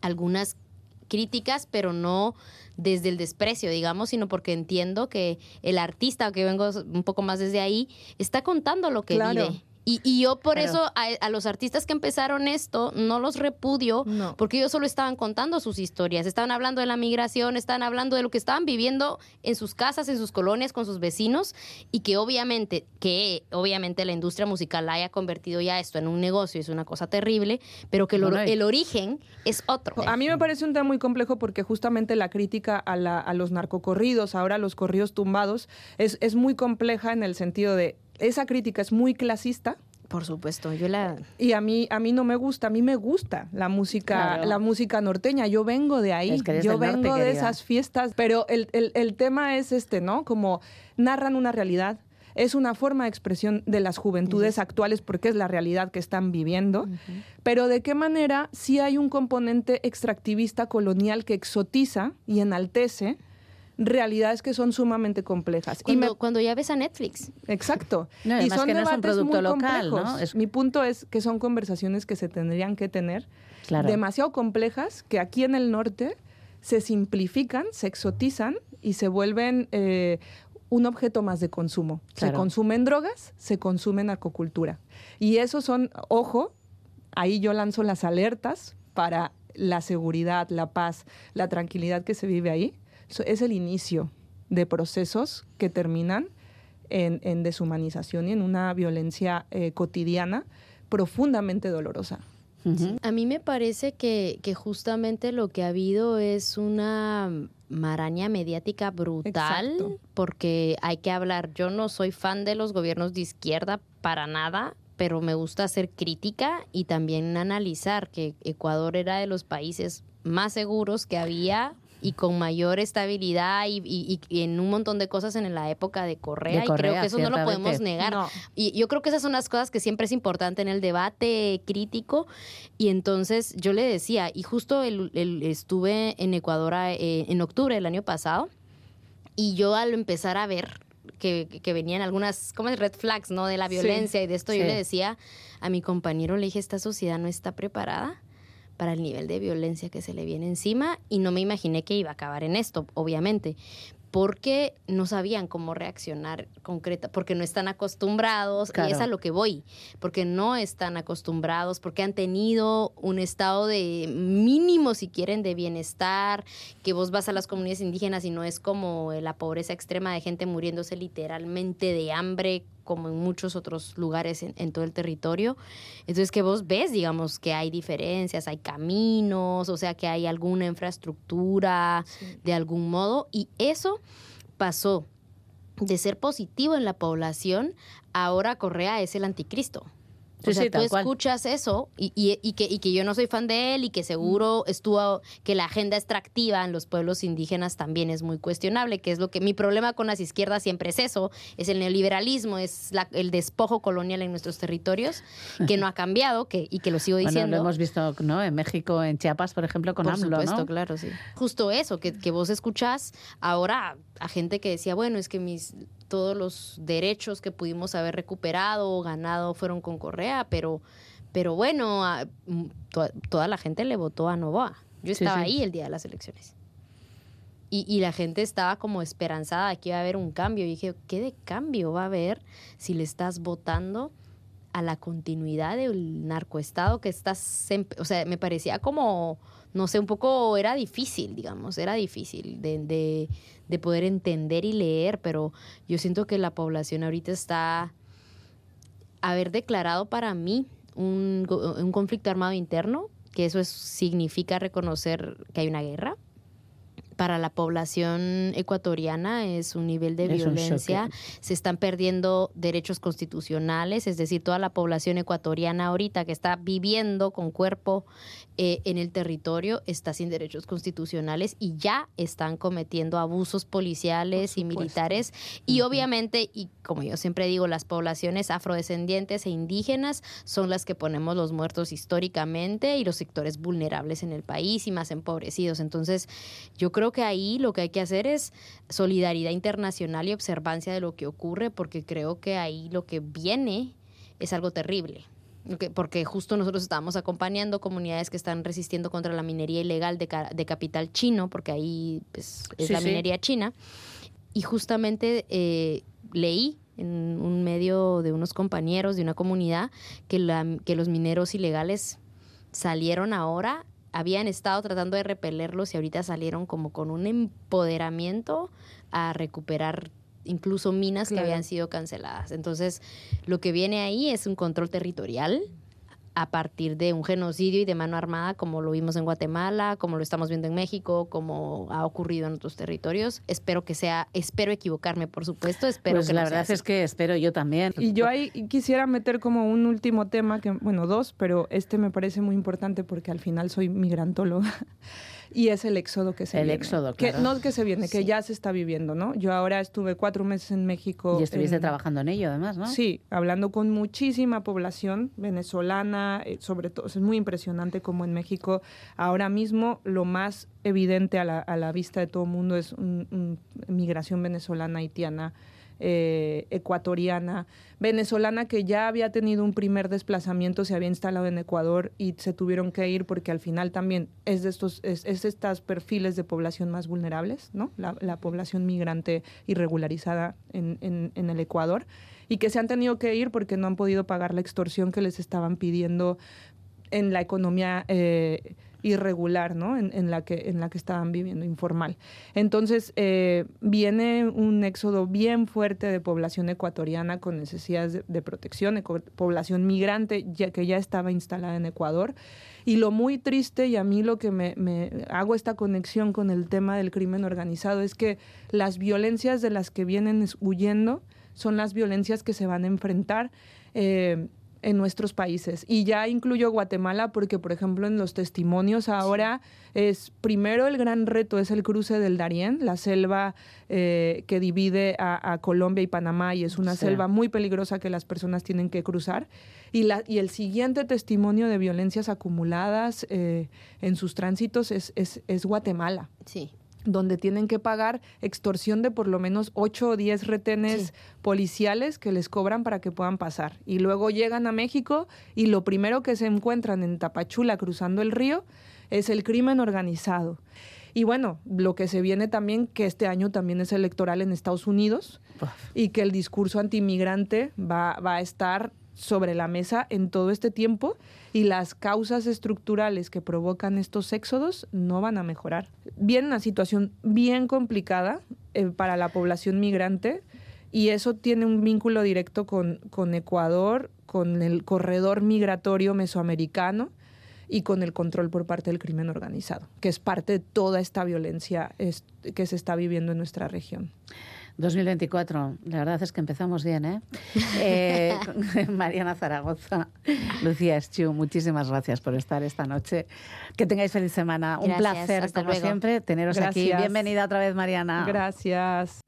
algunas críticas, pero no desde el desprecio, digamos, sino porque entiendo que el artista, que vengo un poco más desde ahí, está contando lo que vive y, yo por eso a, los artistas que empezaron esto no los repudio, porque ellos solo estaban contando sus historias, estaban hablando de la migración, estaban hablando de lo que estaban viviendo en sus casas, en sus colonias, con sus vecinos, y que obviamente, que obviamente la industria musical haya convertido ya esto en un negocio es una cosa terrible, pero que el origen es otro. A mí me parece un tema muy complejo porque justamente la crítica a, la, a los narcocorridos, ahora los corridos tumbados, es, es muy compleja en el sentido de esa crítica es muy clasista. Por supuesto, yo la y a mí a mí no me gusta, a mí me gusta la música la música norteña. Yo vengo de ahí, yo vengo de esas fiestas, pero el, el, tema es este, ¿no? Como narran una realidad, es una forma de expresión de las juventudes actuales porque es la realidad que están viviendo, pero de qué manera si hay un componente extractivista colonial que exotiza y enaltece realidades que son sumamente complejas. Cuando, y cuando ya ves a Netflix. Exacto. y son que no es un producto local, ¿no? Mi punto es que son conversaciones que se tendrían que tener demasiado complejas que aquí en el norte se simplifican, se exotizan y se vuelven eh, un objeto más de consumo. Se consumen drogas, se consume narcocultura. Y eso son, ojo, ahí yo lanzo las alertas para la seguridad, la paz, la tranquilidad que se vive ahí es el inicio de procesos que terminan en, deshumanización y en una violencia eh, cotidiana profundamente dolorosa. A mí me parece que, justamente lo que ha habido es una maraña mediática brutal, porque hay que hablar, yo no soy fan de los gobiernos de izquierda para nada, pero me gusta hacer crítica y también analizar que Ecuador era de los países más seguros que había y con mayor estabilidad y, en un montón de cosas en la época de Correa, y creo que eso no lo podemos negar. Y yo creo que esas son las cosas que siempre es importante en el debate crítico. Y entonces yo le decía, y justo estuve en Ecuador eh, en octubre del año pasado y yo al empezar a ver que, venían algunas, como red flags, ¿no? De la violencia y de esto, yo le decía a mi compañero, le dije, esta sociedad no está preparada para el nivel de violencia que se le viene encima y no me imaginé que iba a acabar en esto, obviamente. Porque no sabían cómo reaccionar concreta, porque no están acostumbrados, y es a lo que voy, porque no están acostumbrados, porque han tenido un estado de mínimo, si quieren, de bienestar, que vos vas a las comunidades indígenas y no es como la pobreza extrema de gente muriéndose literalmente de hambre como en muchos otros lugares en, todo el territorio. Entonces, que vos ves, digamos, que hay diferencias, hay caminos, o sea, que hay alguna infraestructura de algún modo, y eso pasó de ser positivo en la población, ahora Correa es el anticristo o sea, tú escuchas eso y, y, que, y que yo no soy fan de él y que seguro estuvo que la agenda extractiva en los pueblos indígenas también es muy cuestionable, que es lo que mi problema con las izquierdas siempre es eso, es el neoliberalismo, es el despojo colonial en nuestros territorios, que no ha cambiado que, y que lo sigo diciendo. Bueno, lo hemos visto ¿no? en México, en Chiapas, por ejemplo, con por supuesto, claro, sí. Justo eso, que, que vos escuchás ahora a gente que decía, bueno, es que mis todos los derechos que pudimos haber recuperado o ganado fueron con Correa, pero, pero bueno, mm, toda la gente le votó a Novoa. Yo estaba ahí el día de las elecciones. Y, y, la gente estaba como esperanzada de que iba a haber un cambio. Y dije, ¿qué de cambio va a haber si le estás votando a la continuidad del narcoestado que está, o sea, me parecía como, no sé, un poco, era difícil, digamos, era difícil de, de, poder entender y leer, pero yo siento que la población ahorita está, haber declarado para mí un conflicto armado interno, que eso significa reconocer que hay una guerra, para la población ecuatoriana es un nivel de violencia. Se están perdiendo derechos constitucionales, es decir, toda la población ecuatoriana ahorita que está viviendo con cuerpo eh, en el territorio está sin derechos constitucionales y ya están cometiendo abusos policiales y militares. Y obviamente, y como yo siempre digo, las poblaciones afrodescendientes e indígenas son las que ponemos los muertos históricamente y los sectores vulnerables en el país y más empobrecidos. Entonces, yo creo que ahí lo que hay que hacer es solidaridad internacional y observancia de lo que ocurre, porque creo que ahí lo que viene es algo terrible porque justo nosotros estábamos acompañando comunidades que están resistiendo contra la minería ilegal de, de capital chino, porque ahí pues, es la minería china. Y justamente eh, leí en un medio de unos compañeros de una comunidad que, la, que los mineros ilegales salieron ahora, habían estado tratando de repelerlos y ahorita salieron como con un empoderamiento a recuperar incluso minas que habían sido canceladas. Entonces, lo que viene ahí es un control territorial a partir de un genocidio y de mano armada, como lo vimos en Guatemala, como lo estamos viendo en México, como ha ocurrido en otros territorios. Espero que sea, espero equivocarme, por supuesto, espero pues que la verdad es que espero yo también. Y yo ahí quisiera meter como un último tema, que bueno, dos, pero este me parece muy importante porque al final soy migrantóloga. Y es el éxodo que se el viene. El éxodo, claro. Que, no que se viene, que ya se está viviendo, ¿no? Yo ahora estuve cuatro meses en México. Y estuviste trabajando en ello, además, ¿no? Sí, hablando con muchísima población venezolana, eh, sobre todo, es muy impresionante como en México ahora mismo lo más evidente a la, a la vista de todo el mundo es un, migración venezolana haitiana eh, ecuatoriana, venezolana que ya había tenido un primer desplazamiento, se había instalado en Ecuador y se tuvieron que ir porque al final también es de estos, es, estos perfiles de población más vulnerables, ¿no? La, población migrante irregularizada en, en, el Ecuador y que se han tenido que ir porque no han podido pagar la extorsión que les estaban pidiendo en la economía eh, irregular, ¿no? En, la que, en la que estaban viviendo, informal. Entonces, eh, viene un éxodo bien fuerte de población ecuatoriana con necesidades de, protección, población migrante ya, que ya estaba instalada en Ecuador. Y lo muy triste, y a mí lo que me, hago esta conexión con el tema del crimen organizado, es que las violencias de las que vienen huyendo son las violencias que se van a enfrentar. Eh, en nuestros países. Y ya incluyo Guatemala porque, por ejemplo, en los testimonios ahora es, primero el gran reto es el cruce del Darién, la selva eh, que divide a, Colombia y Panamá y es una selva muy peligrosa que las personas tienen que cruzar. Y, la, y el siguiente testimonio de violencias acumuladas eh, en sus tránsitos es, es, es Guatemala. Sí donde tienen que pagar extorsión de por lo menos 8 o 10 retenes policiales que les cobran para que puedan pasar. Y luego llegan a México y lo primero que se encuentran en Tapachula cruzando el río es el crimen organizado. Y bueno, lo que se viene también, que este año también es electoral en Estados Unidos y que el discurso antimigrante va, va a estar sobre la mesa en todo este tiempo y las causas estructurales que provocan estos éxodos no van a mejorar. Viene una situación bien complicada eh, para la población migrante y eso tiene un vínculo directo con, con Ecuador, con el corredor migratorio mesoamericano y con el control por parte del crimen organizado, que es parte de toda esta violencia que se está viviendo en nuestra región. 2024, la verdad es que empezamos bien, ¿eh? eh Mariana Zaragoza, Lucía Eschu, muchísimas gracias por estar esta noche. Que tengáis feliz semana. Un placer, como siempre, teneros aquí. Bienvenida otra vez, Mariana. Gracias.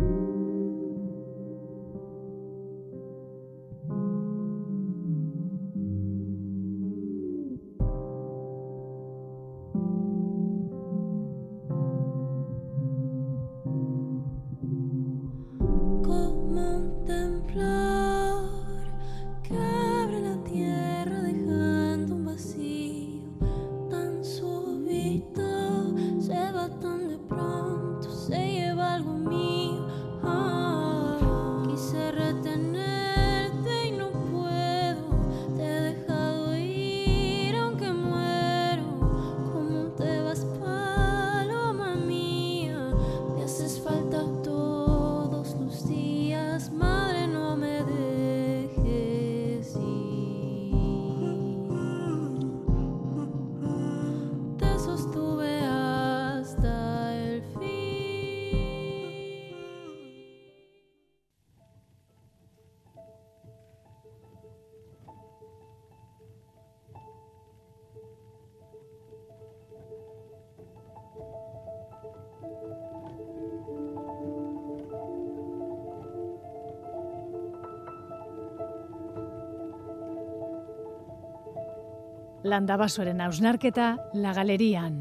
Landabasoren hausnarketa La Galerian.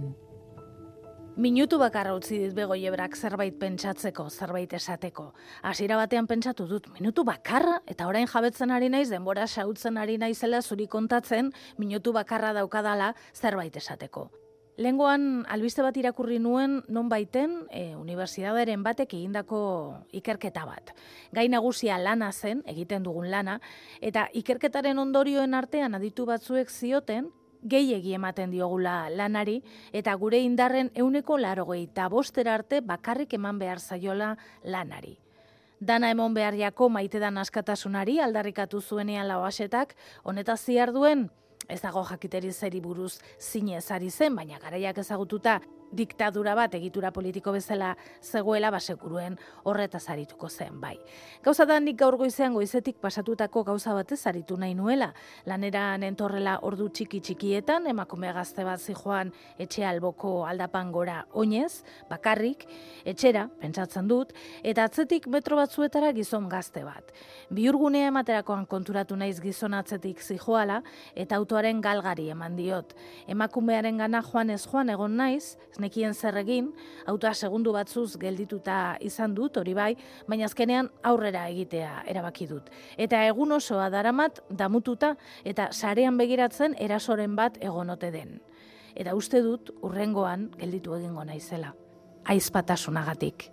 Minutu bakarra utzi dit bego jebrak zerbait pentsatzeko, zerbait esateko. Hasiera batean pentsatu dut, minutu bakarra, eta orain jabetzen ari naiz, denbora sautzen ari naizela zuri kontatzen, minutu bakarra daukadala zerbait esateko. Lengoan albiste bat irakurri nuen non baiten e, unibertsitateren batek egindako ikerketa bat. Gai nagusia lana zen, egiten dugun lana, eta ikerketaren ondorioen artean aditu batzuek zioten, gehiegi ematen diogula lanari, eta gure indarren euneko larogei bostera arte bakarrik eman behar zaiola lanari. Dana emon behar jako maite askatasunari aldarrikatu zuenean lauasetak, honetaz ziar duen, Ez dago jakiteri zeri buruz zinez ari zen, baina garaiak ezagututa diktadura bat egitura politiko bezala zegoela basekuruen horreta zarituko zen, bai. Gauza da nik gaur goizean goizetik pasatutako gauza batez zaritu nahi nuela. Lanera nentorrela ordu txiki txikietan, emakume gazte bat zijoan etxe alboko aldapan gora oinez, bakarrik, etxera, pentsatzen dut, eta atzetik metro batzuetara gizon gazte bat. Biurgunea ematerakoan konturatu naiz gizon atzetik zijoala, eta autoaren galgari eman diot. Emakumearen gana joan ez joan egon naiz, nekien zer egin, autoa segundu batzuz geldituta izan dut, hori bai, baina azkenean aurrera egitea erabaki dut. Eta egun osoa daramat damututa eta sarean begiratzen erasoren bat egonote den. Eta uste dut urrengoan gelditu egingo naizela. Aizpatasunagatik.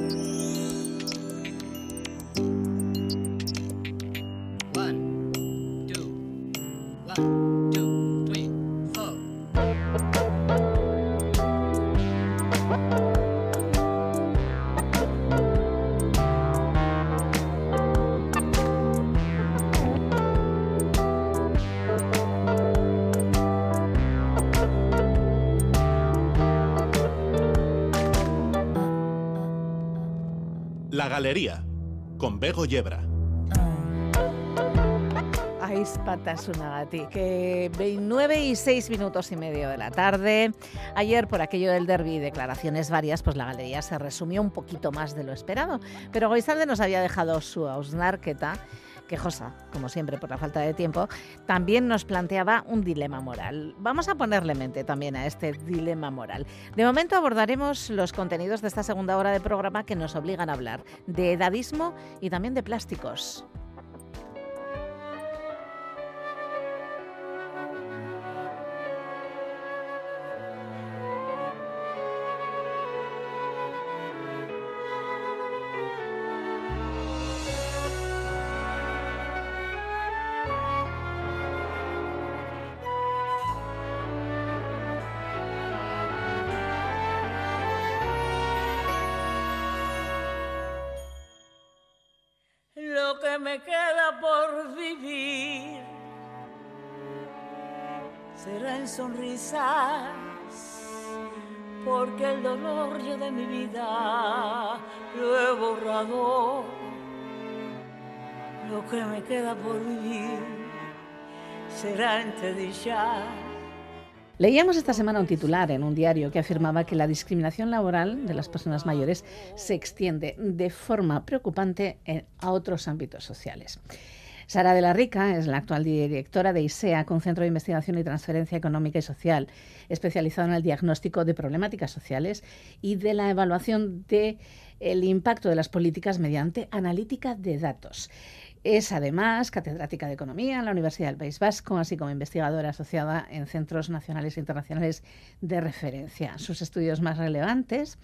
La Galería, con Bego Yebra. Aizpatasunagatik. Que 29 y 6 minutos y medio de la tarde. Ayer, por aquello del derby y declaraciones varias, pues la galería se resumió un poquito más de lo esperado. Pero Goizalde nos había dejado su ausnarqueta quejosa, como siempre por la falta de tiempo, también nos planteaba un dilema moral. Vamos a ponerle mente también a este dilema moral. De momento abordaremos los contenidos de esta segunda hora de programa que nos obligan a hablar de edadismo y también de plásticos. Sonrisas, porque el dolor de mi vida lo he borrado. Lo que me queda por vivir será Leíamos esta semana un titular en un diario que afirmaba que la discriminación laboral de las personas mayores se extiende de forma preocupante a otros ámbitos sociales. Sara de la Rica es la actual directora de ISEA, con Centro de Investigación y Transferencia Económica y Social, especializado en el diagnóstico de problemáticas sociales y de la evaluación del impacto de las políticas mediante analítica de datos. Es además catedrática de Economía en la Universidad del País Vasco, así como investigadora asociada en centros nacionales e internacionales de referencia. Sus estudios más relevantes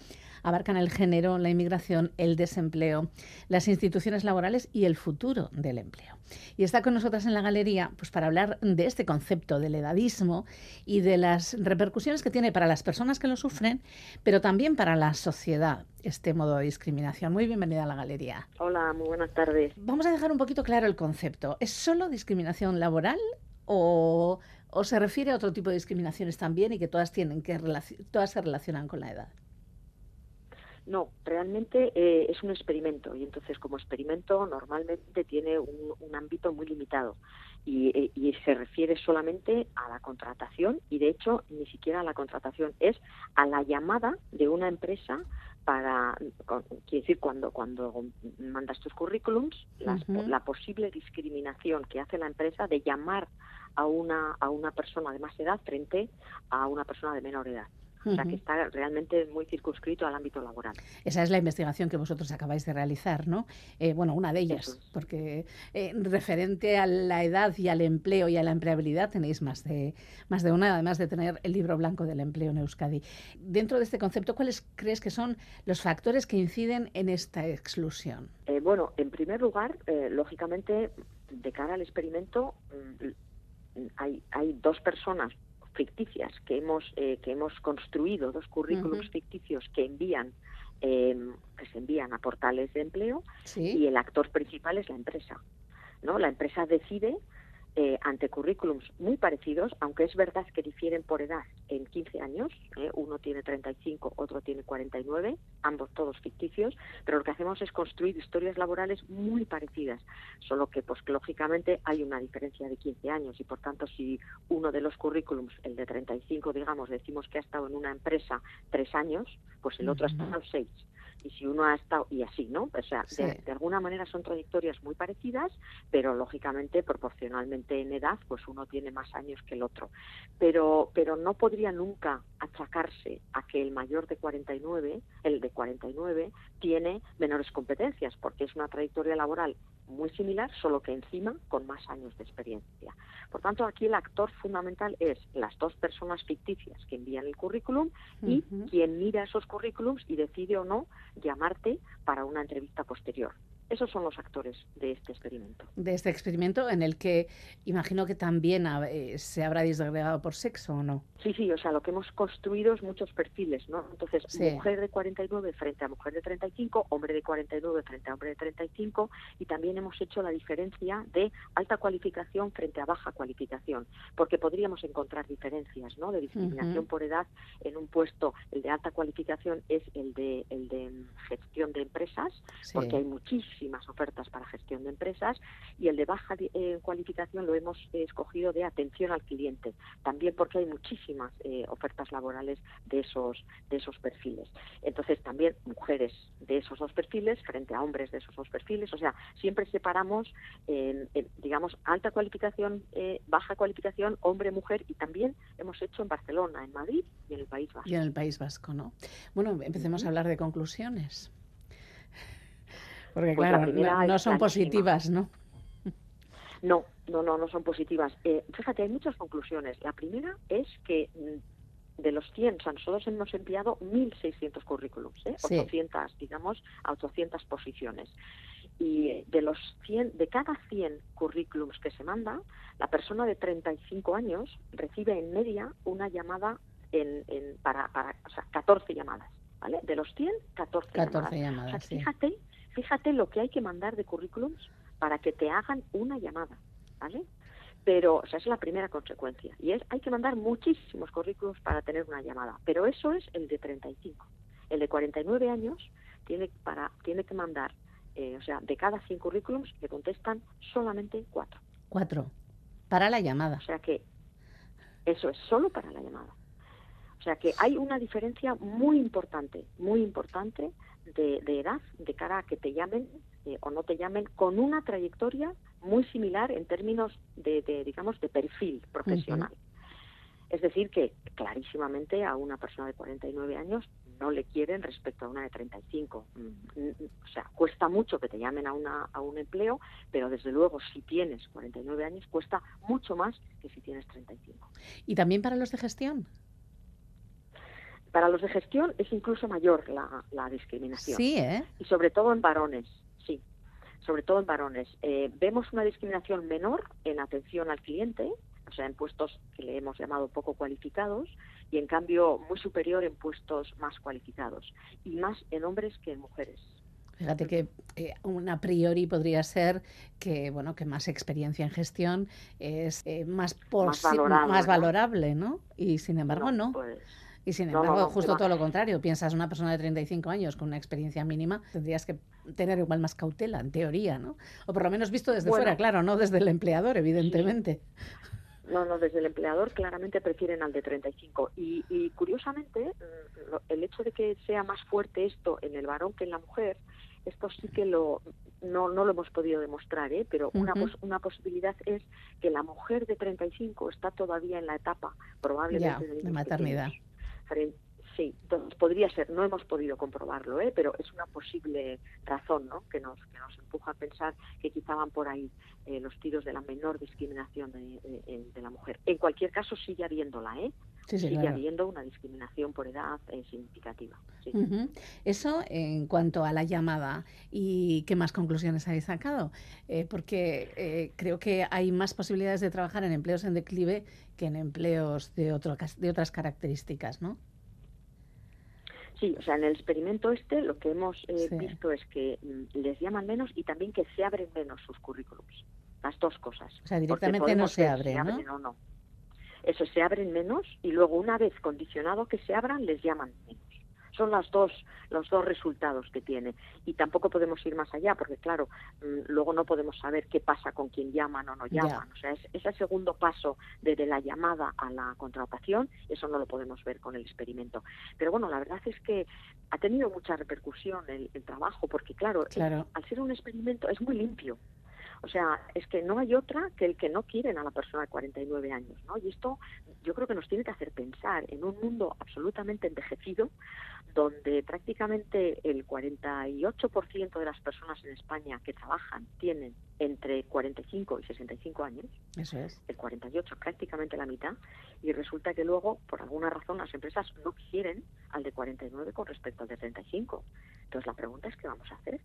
abarcan el género, la inmigración, el desempleo, las instituciones laborales y el futuro del empleo. Y está con nosotras en la galería pues, para hablar de este concepto del edadismo y de las repercusiones que tiene para las personas que lo sufren, pero también para la sociedad este modo de discriminación. Muy bienvenida a la galería. Hola, muy buenas tardes. Vamos a dejar un poquito claro el concepto. ¿Es solo discriminación laboral o, o se refiere a otro tipo de discriminaciones también y que todas tienen que todas se relacionan con la edad? No, realmente eh, es un experimento y entonces como experimento normalmente tiene un, un ámbito muy limitado y, eh, y, se refiere solamente a la contratación y de hecho ni siquiera a la contratación es a la llamada de una empresa para quiere decir cuando cuando mandas tus currículums las, uh -huh. la posible discriminación que hace la empresa de llamar a una a una persona de más edad frente a una persona de menor edad. O sea, que está realmente muy circunscrito al ámbito laboral. Esa es la investigación que vosotros acabáis de realizar, ¿no? Eh, bueno, una de ellas, es. porque eh, referente a la edad y al empleo y a la empleabilidad tenéis más de, más de una, además de tener el libro blanco del empleo en Euskadi. Dentro de este concepto, ¿cuáles crees que son los factores que inciden en esta exclusión? Eh, bueno, en primer lugar, lógicamente, de cara al experimento, hay, hay dos personas ficticias que hemos eh, que hemos construido dos currículums uh -huh. ficticios que envían eh, que se envían a portales de empleo ¿Sí? y el actor principal es la empresa no la empresa decide eh, ante currículums muy parecidos, aunque es verdad que difieren por edad en 15 años, eh, uno tiene 35, otro tiene 49, ambos todos ficticios, pero lo que hacemos es construir historias laborales muy parecidas, solo que pues lógicamente hay una diferencia de 15 años y por tanto si uno de los currículums, el de 35 digamos, decimos que ha estado en una empresa tres años, pues el otro uh -huh. ha estado seis y si uno ha estado y así, ¿no? O sea, Sí. de, de alguna manera son trayectorias muy parecidas, pero lógicamente proporcionalmente en edad, pues uno tiene más años que el otro. Pero pero no podría nunca achacarse a que el mayor de 49, el de 49 tiene menores competencias, porque es una trayectoria laboral muy similar, solo que encima con más años de experiencia. Por tanto, aquí el actor fundamental es las dos personas ficticias que envían el currículum y quien mira esos currículums y decide o no llamarte para una entrevista posterior. Esos son los actores de este experimento. De este experimento en el que imagino que también ha- eh, se habrá disgregado por sexo o no. Sí, sí, o sea, lo que hemos construido es muchos perfiles, ¿no? Entonces, Sí. mujer de 49 frente a mujer de 35, hombre de 49 frente a hombre de 35, y también hemos hecho la diferencia de alta cualificación frente a baja cualificación, porque podríamos encontrar diferencias, ¿no? De discriminación por edad en un puesto, el de alta cualificación es el de el de gestión de empresas, Sí. porque hay muchísimas ofertas para gestión de empresas y el de baja eh, cualificación lo hemos eh, escogido de atención al cliente, también porque hay muchísimas eh, ofertas laborales de esos de esos perfiles. Entonces también mujeres de esos dos perfiles frente a hombres de esos dos perfiles, o sea, siempre separamos digamos alta cualificación, eh, baja cualificación, hombre, mujer y también hemos hecho en Barcelona, en Madrid y en el País Vasco. Y en el País Vasco, ¿no? Bueno, empecemos a hablar de conclusiones. Porque Pues la claro, no, no son positivas, ¿no? No, no, no, no son positivas. Eh, fíjate, hay muchas conclusiones. La primera es que mm, de los 100, o sea, nosotros hemos enviado 1.600 currículums, ¿eh? Sí. 800, digamos, a 800 posiciones. Y eh, de los 100, de cada 100 currículums que se manda, la persona de 35 años recibe en media una llamada en, en- para, para, o sea, 14 llamadas, ¿vale? De los 100, 14, 14 llamadas. O sea, llamadas, sí. fíjate, fíjate lo que hay que mandar de currículums para que te hagan una llamada, ¿vale? Pero, o sea, esa es la primera consecuencia. Y es, hay que mandar muchísimos currículums para tener una llamada. Pero eso es el de 35. El de 49 años tiene, para, tiene que mandar, eh, o sea, de cada 100 currículums le contestan solamente cuatro. Cuatro. Para la llamada. O sea que eso es solo para la llamada. O sea que hay una diferencia muy importante, muy importante de, de edad de cara a que te llamen eh, o no te llamen con una trayectoria muy similar en términos de, de, digamos, de perfil profesional. Es decir, que clarísimamente a una persona de 49 años no le quieren respecto a una de 35. Mm, mm, O sea, cuesta mucho que te llamen a, una, a un empleo, pero desde luego si tienes 49 años cuesta mucho más que si tienes 35. ¿Y también para los de gestión? Para los de gestión es incluso mayor la, la discriminación. Sí, ¿eh? Y sobre todo en varones, sí. Sobre todo en varones. Eh, vemos una discriminación menor en atención al cliente, o sea, en puestos que le hemos llamado poco cualificados, y en cambio muy superior en puestos más cualificados, y más en hombres que en mujeres. Fíjate que eh, un a priori podría ser que bueno que más experiencia en gestión es eh, más, Más valorable, más ¿no? valorable, ¿no? Y sin embargo no. Pues, Y sin No, no, embargo, no, justo todo lo contrario, piensas una persona de 35 años con una experiencia mínima, tendrías que tener igual más cautela, en teoría, ¿no? O por lo menos visto desde Bueno. fuera, claro, no desde el empleador, evidentemente. No, no, desde el empleador claramente prefieren al de 35. Y, y curiosamente, mm, el hecho de que sea más fuerte esto en el varón que en la mujer, esto sí que lo no, no lo hemos podido demostrar, ¿eh? pero una, pos- una posibilidad es que la mujer de 35 está todavía en la etapa, probablemente, Ya, de, maternidad. pequeños. Sí, podría ser, no hemos podido comprobarlo, ¿eh? pero es una posible razón ¿no? que, nos, que nos empuja a pensar que quizá van por ahí eh, los tiros de la menor discriminación de- de la mujer. En cualquier caso, sigue habiéndola, ¿eh? Sí, sigue claro. habiendo una discriminación por edad eh, significativa. sí. Eso en cuanto a la llamada. ¿Y qué más conclusiones habéis sacado? Eh, porque eh, creo que hay más posibilidades de trabajar en empleos en declive que en empleos de, otro, de otras características, ¿no? Sí, o sea, en el experimento este lo que hemos eh, Sí. visto es que mm, les llaman menos y también que se abren menos sus currículums. Las dos cosas. O sea, directamente no se abren, ¿no? o no. Eso, se abren menos y luego una vez condicionado que se abran, les llaman menos. Son las dos, los dos resultados que tiene. Y tampoco podemos ir más allá, porque claro, mm, luego no podemos saber qué pasa con quien llaman o no Ya. llaman. O sea, es, ese segundo paso desde la llamada a la contratación, eso no lo podemos ver con el experimento. Pero bueno, la verdad es que ha tenido mucha repercusión el, el trabajo, porque Claro. al ser un experimento es muy limpio. O sea, es que no hay otra que el que no quieren a la persona de 49 años, ¿no? Y esto yo creo que nos tiene que hacer pensar en un mundo absolutamente envejecido, donde prácticamente el 48% de las personas en España que trabajan tienen entre 45 y 65 años, Eso es. el 48 prácticamente la mitad, y resulta que luego, por alguna razón, las empresas no quieren al de 49 con respecto al de 35. Entonces la pregunta es qué vamos a hacer.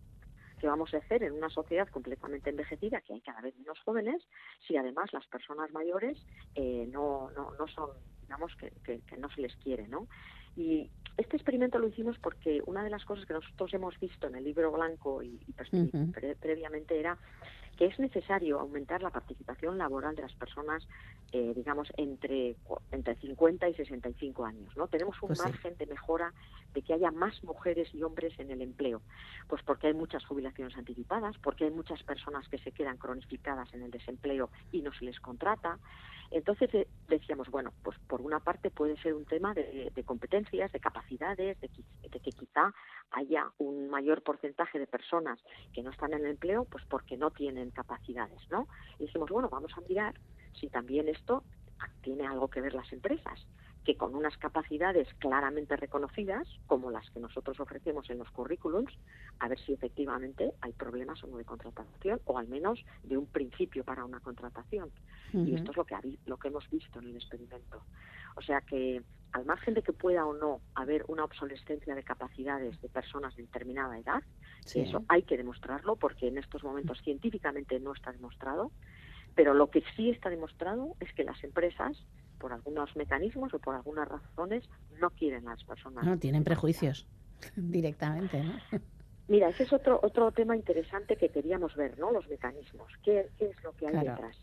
¿Qué vamos a hacer en una sociedad completamente envejecida, que hay cada vez menos jóvenes, si además las personas mayores eh, no, no, no son, digamos, que, que- que no se les quiere, ¿no? Y este experimento lo hicimos porque una de las cosas que nosotros hemos visto en el libro blanco y, pre- previamente era que es necesario aumentar la participación laboral de las personas, eh, digamos, entre, entre 50 y 65 años. ¿no? Tenemos un Pues sí. margen de mejora de que haya más mujeres y hombres en el empleo, pues porque hay muchas jubilaciones anticipadas, porque hay muchas personas que se quedan cronificadas en el desempleo y no se les contrata. Entonces eh, decíamos, bueno, pues por una parte puede ser un tema de, competencias, de capacidades, de, de que quizá haya un mayor porcentaje de personas que no están en el empleo, pues porque no tienen capacidades, ¿no? Y dijimos, bueno, vamos a mirar si también esto tiene algo que ver las empresas, que con unas capacidades claramente reconocidas, como las que nosotros ofrecemos en los currículums, a ver si efectivamente hay problemas o no de contratación, o al menos de un principio para una contratación. Y esto es lo que, lo que hemos visto en el experimento. O sea que, al margen de que pueda o no haber una obsolescencia de capacidades de personas de determinada edad, Sí. eso hay que demostrarlo porque en estos momentos científicamente no está demostrado, pero lo que sí está demostrado es que las empresas, por algunos mecanismos o por algunas razones, no quieren a las personas. No, tienen prejuicios directamente, ¿no? Mira, ese es otro otro tema interesante que queríamos ver, ¿no? Los mecanismos. ¿Qué, qué es lo que hay Claro. detrás?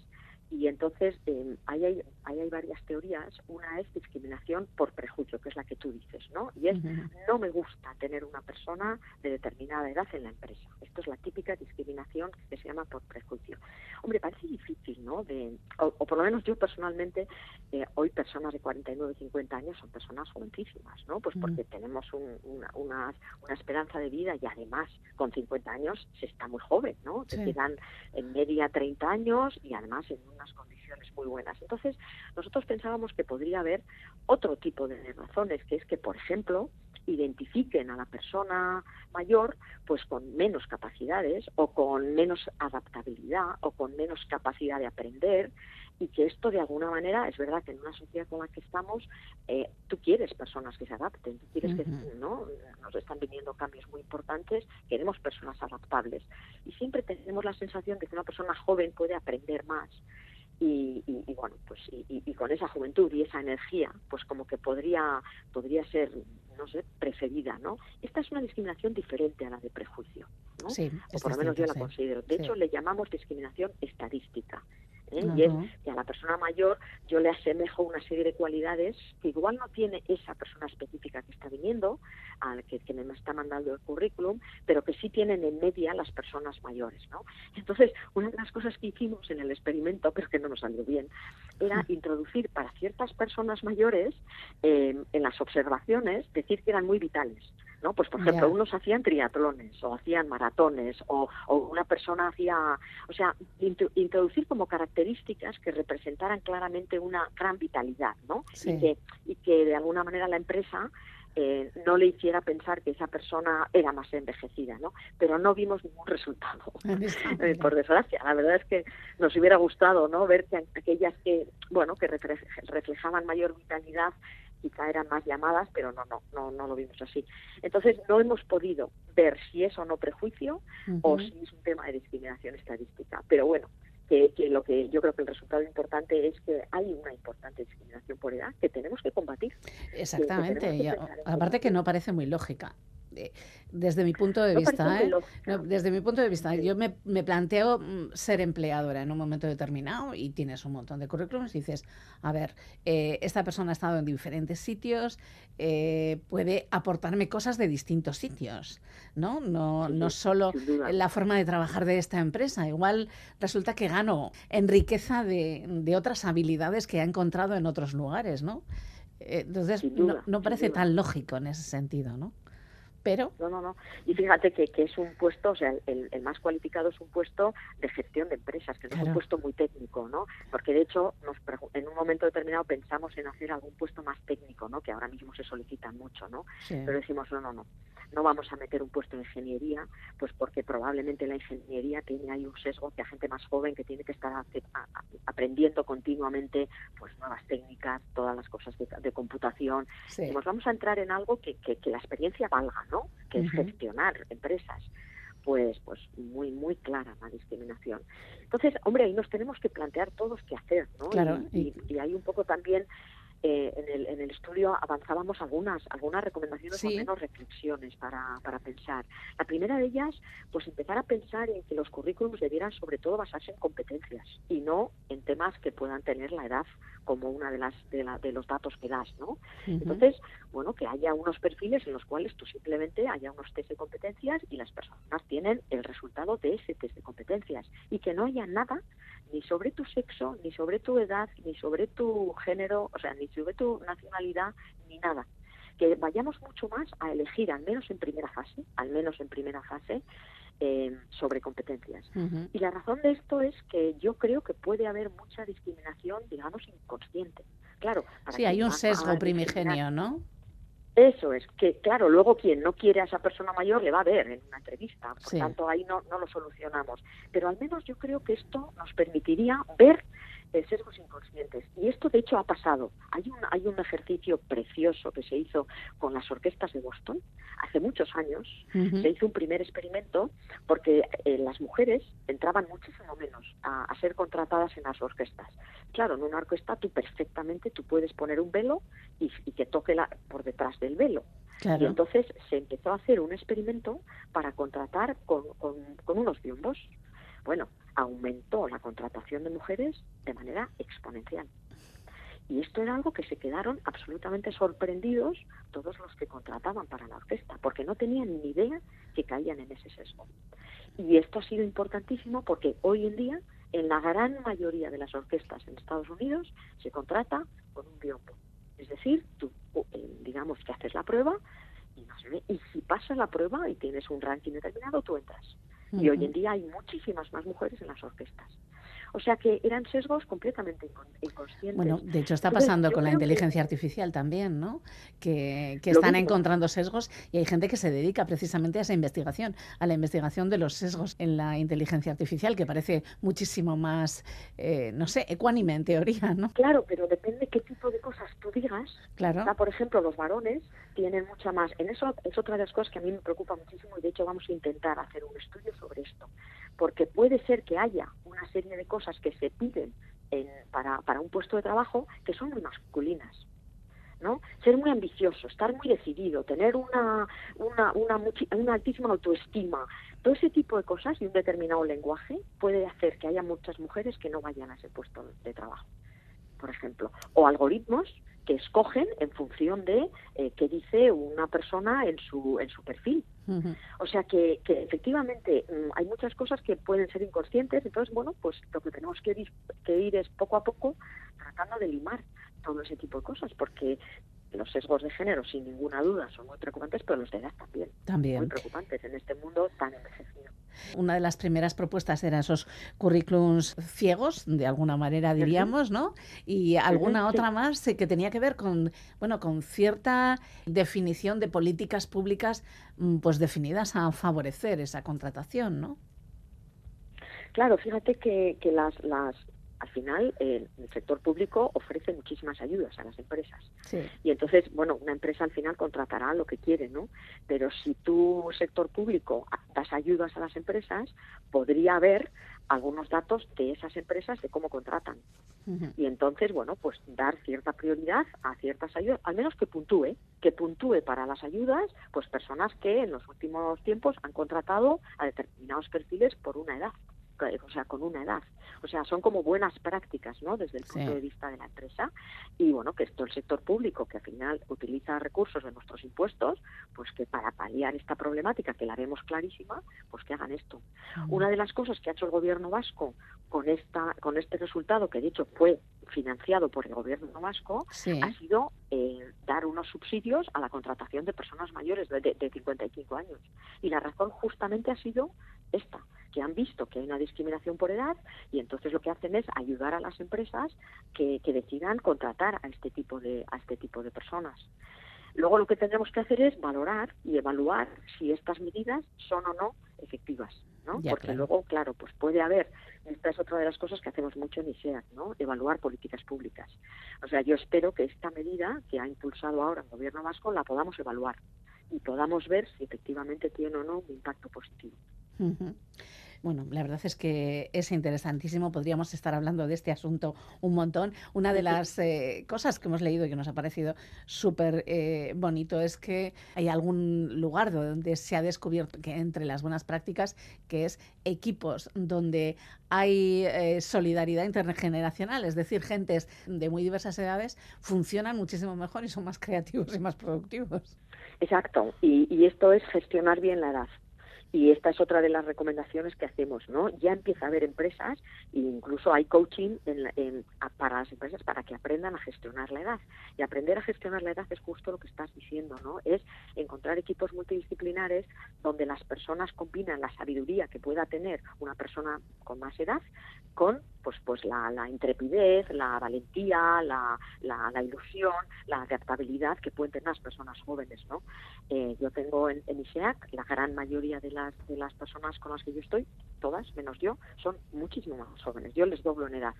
Y entonces eh, ahí, hay, ahí hay varias teorías. Una es discriminación por prejuicio, que es la que tú dices, ¿no? Y es no me gusta tener una persona de determinada edad en la empresa. Esto es la típica discriminación que se llama por prejuicio. Hombre, parece difícil, ¿no? De, o, o por lo menos yo personalmente, eh, hoy personas de 49, 50 años son personas jovencísimas, ¿no? Pues porque tenemos un- una, una, una esperanza de vida y además con 50 años se está muy joven, ¿no? Te Sí. quedan en media 30 años y además en unas condiciones muy buenas. Entonces, nosotros pensábamos que podría haber otro tipo de razones, que es que, por ejemplo, identifiquen a la persona mayor pues con menos capacidades o con menos adaptabilidad o con menos capacidad de aprender y que esto de alguna manera es verdad que en una sociedad con la que estamos eh, tú quieres personas que se adapten tú quieres que no nos están viniendo cambios muy importantes queremos personas adaptables. Y siempre tenemos la sensación de que una persona joven puede aprender más y, y- y bueno pues y, y- con esa juventud y esa energía pues como que podría podría ser no sé preferida no esta es una discriminación diferente a la de prejuicio ¿no? Sí, o por lo menos yo la sí. considero de Sí. hecho le llamamos discriminación estadística ¿eh? y es que a la persona mayor yo le asemejo una serie de cualidades que igual no tiene esa persona específica que está viniendo, al que, que me está mandando el currículum, pero que sí tienen en media las personas mayores. ¿no? Entonces, una de las cosas que hicimos en el experimento, pero que no nos salió bien, era introducir para ciertas personas mayores eh, en las observaciones, decir que eran muy vitales. ¿No? Pues, por ejemplo, unos hacían triatlones o hacían maratones o, una persona hacía, o sea, introducir como características que representaran claramente una gran vitalidad, ¿no? Y, que, y que de alguna manera la empresa eh, no le hiciera pensar que esa persona era más envejecida, ¿no? Pero no vimos ningún resultado, eh, por desgracia. La verdad es que nos hubiera gustado, ¿no? Ver que aquellas que, bueno, que reflejaban mayor vitalidad quizá eran más llamadas, pero no, no, no, no lo vimos así. Entonces no hemos podido ver si es o no prejuicio o si es un tema de discriminación estadística. Pero bueno, que, lo que yo creo que el resultado importante es que hay una importante discriminación por edad que tenemos que combatir. Exactamente, aparte que no parece muy lógica desde mi punto de vista, ¿eh? desde mi punto de vista, yo me, planteo mm, ser empleadora en un momento determinado y tienes un montón de currículums y dices, a ver, eh, esta persona ha estado en diferentes sitios, eh, puede aportarme cosas de distintos sitios, ¿no? No, no solo la forma de trabajar de esta empresa, igual resulta que gano en riqueza de, de otras habilidades que ha encontrado en otros lugares, ¿no? Entonces, no, no parece tan lógico en ese sentido, ¿no? Pero... No, no, no. Y fíjate que, que es un puesto, o sea, el, el, más cualificado es un puesto de gestión de empresas, que es un puesto muy técnico, ¿no? Porque de hecho, nos en un momento determinado pensamos en hacer algún puesto más técnico, ¿no? Que ahora mismo se solicitan mucho, ¿no? Pero decimos, no, no, no. No vamos a meter un puesto de ingeniería, pues porque probablemente la ingeniería tiene ahí un sesgo que a gente más joven que tiene que estar aprendiendo continuamente pues nuevas técnicas, todas las cosas de, computación. Decimos, vamos a entrar en algo que, que, que la experiencia valga, ¿no? que es gestionar empresas pues pues muy muy clara la discriminación. Entonces hombre ahí nos tenemos que plantear todos qué hacer no y, y, hay un poco también eh, en, el, en el estudio avanzábamos algunas algunas recomendaciones o menos reflexiones para, para pensar. La primera de ellas, pues empezar a pensar en que los currículums debieran sobre todo basarse en competencias y no en temas que puedan tener la edad como una de las de, la, de los datos que das, ¿no? Entonces, bueno, que haya unos perfiles en los cuales tú simplemente haya unos test de competencias y las personas tienen el resultado de ese test de competencias y que no haya nada ni sobre tu sexo, ni sobre tu edad, ni sobre tu género, o sea, ni sobre tu nacionalidad, ni nada. Que vayamos mucho más a elegir, al menos en primera fase, al menos en primera fase, eh, sobre competencias. Y la razón de esto es que yo creo que puede haber mucha discriminación, digamos, inconsciente. Claro. sí, hay un sesgo primigenio, ¿no? Eso es, que claro, luego quien no quiere a esa persona mayor le va a ver en una entrevista, por tanto ahí no, no lo solucionamos. Pero al menos yo creo que esto nos permitiría ver eh, sesgos inconscientes. Y esto, de hecho, ha pasado. Hay un, hay un ejercicio precioso que se hizo con las orquestas de Boston hace muchos años. Se hizo un primer experimento porque eh, las mujeres entraban muchísimo menos a, ser contratadas en las orquestas. Claro, en una orquesta tú perfectamente tú puedes poner un velo y, que toque la, por detrás del velo. Y entonces se empezó a hacer un experimento para contratar con, con, con unos biombos. Bueno, aumentó la contratación de mujeres de manera exponencial. Y esto era algo que se quedaron absolutamente sorprendidos todos los que contrataban para la orquesta, porque no tenían ni idea que caían en ese sesgo. Y esto ha sido importantísimo porque hoy en día, en la gran mayoría de las orquestas en Estados Unidos, se contrata con un biombo. Es decir, tú, eh, digamos que haces la prueba y, y si pasas la prueba y tienes un ranking determinado, tú entras. Y hoy en día hay muchísimas más mujeres en las orquestas. O sea que eran sesgos completamente inconscientes. Bueno, de hecho está pasando con la inteligencia artificial también, ¿no? Que, están encontrando sesgos y hay gente que se dedica precisamente a esa investigación, a la investigación de los sesgos en la inteligencia artificial, que parece muchísimo más, eh, no sé, ecuánime en teoría, ¿no? Claro, pero depende qué tipo de cosas tú digas. Claro. por ejemplo, los varones tienen mucha más. En eso es otra de las cosas que a mí me preocupa muchísimo y de hecho vamos a intentar hacer un estudio sobre esto, porque puede ser que haya una serie de cosas que se piden para, para un puesto de trabajo que son muy masculinas. ¿no? Ser muy ambicioso, estar muy decidido, tener una, una, una, una altísima autoestima, todo ese tipo de cosas y un determinado lenguaje puede hacer que haya muchas mujeres que no vayan a ese puesto de trabajo, por ejemplo. O algoritmos que escogen en función de eh, qué dice una persona en su, en su perfil. O sea que, que efectivamente mm, hay muchas cosas que pueden ser inconscientes, entonces, bueno, pues lo que tenemos que ir, que ir es poco a poco tratando de limar todo ese tipo de cosas, porque los sesgos de género, sin ninguna duda, son muy preocupantes, pero los de edad también. También. Muy preocupantes en este mundo tan envejecido. Una de las primeras propuestas eran esos currículums ciegos, de alguna manera diríamos, ¿no? Y alguna otra más que tenía que ver con, bueno, con cierta definición de políticas públicas, mm, pues definidas a favorecer esa contratación, ¿no? Claro, fíjate que, que las, las al final el sector público ofrece muchísimas ayudas a las empresas. Y entonces, bueno, una empresa al final contratará lo que quiere, ¿no? Pero si tu sector público das ayudas a las empresas, podría haber algunos datos de esas empresas de cómo contratan. Y entonces, bueno, pues dar cierta prioridad a ciertas ayudas, al menos que puntúe, que puntúe para las ayudas, pues personas que en los últimos tiempos han contratado a determinados perfiles por una edad o sea, con una edad. O sea, son como buenas prácticas, ¿no? Desde el punto de vista de la empresa. Y bueno, que esto el sector público, que al final utiliza recursos de nuestros impuestos, pues que para paliar esta problemática, que la vemos clarísima, pues que hagan esto. Una de las cosas que ha hecho el gobierno vasco con esta, con este resultado, que de hecho fue financiado por el gobierno vasco, ha sido eh, dar unos subsidios a la contratación de personas mayores de, de, de 55 años. Y la razón justamente ha sido esta, que han visto que hay una discriminación por edad y entonces lo que hacen es ayudar a las empresas que, decidan contratar a este tipo de a este tipo de personas. Luego lo que tendremos que hacer es valorar y evaluar si estas medidas son o no efectivas, ¿no? Porque luego, claro, pues puede haber, esta es otra de las cosas que hacemos mucho en ISEAC, ¿no? Evaluar políticas públicas. O sea, yo espero que esta medida que ha impulsado ahora el gobierno vasco la podamos evaluar y podamos ver si efectivamente tiene o no un impacto positivo. Bueno, la verdad es que es interesantísimo. Podríamos estar hablando de este asunto un montón. Una de las eh, cosas que hemos leído y que nos ha parecido súper eh, bonito es que hay algún lugar donde se ha descubierto que entre las buenas prácticas, que es equipos donde hay eh, solidaridad intergeneracional, es decir, gentes de muy diversas edades funcionan muchísimo mejor y son más creativos y más productivos. Exacto, y, y esto es gestionar bien la edad. Y esta es otra de las recomendaciones que hacemos, ¿no? Ya empieza a haber empresas e incluso hay coaching en, para las empresas para que aprendan a gestionar la edad. Y aprender a gestionar la edad es justo lo que estás diciendo, ¿no? Es encontrar equipos multidisciplinares donde las personas combinan la sabiduría que pueda tener una persona con más edad con pues pues la, la intrepidez, la valentía, la, la, ilusión, la adaptabilidad que pueden tener las personas jóvenes, ¿no? Eh, yo tengo en, en ISEAC la gran mayoría de las de las personas con las que yo estoy, todas menos yo, son muchísimo más jóvenes. Yo les doblo en edad.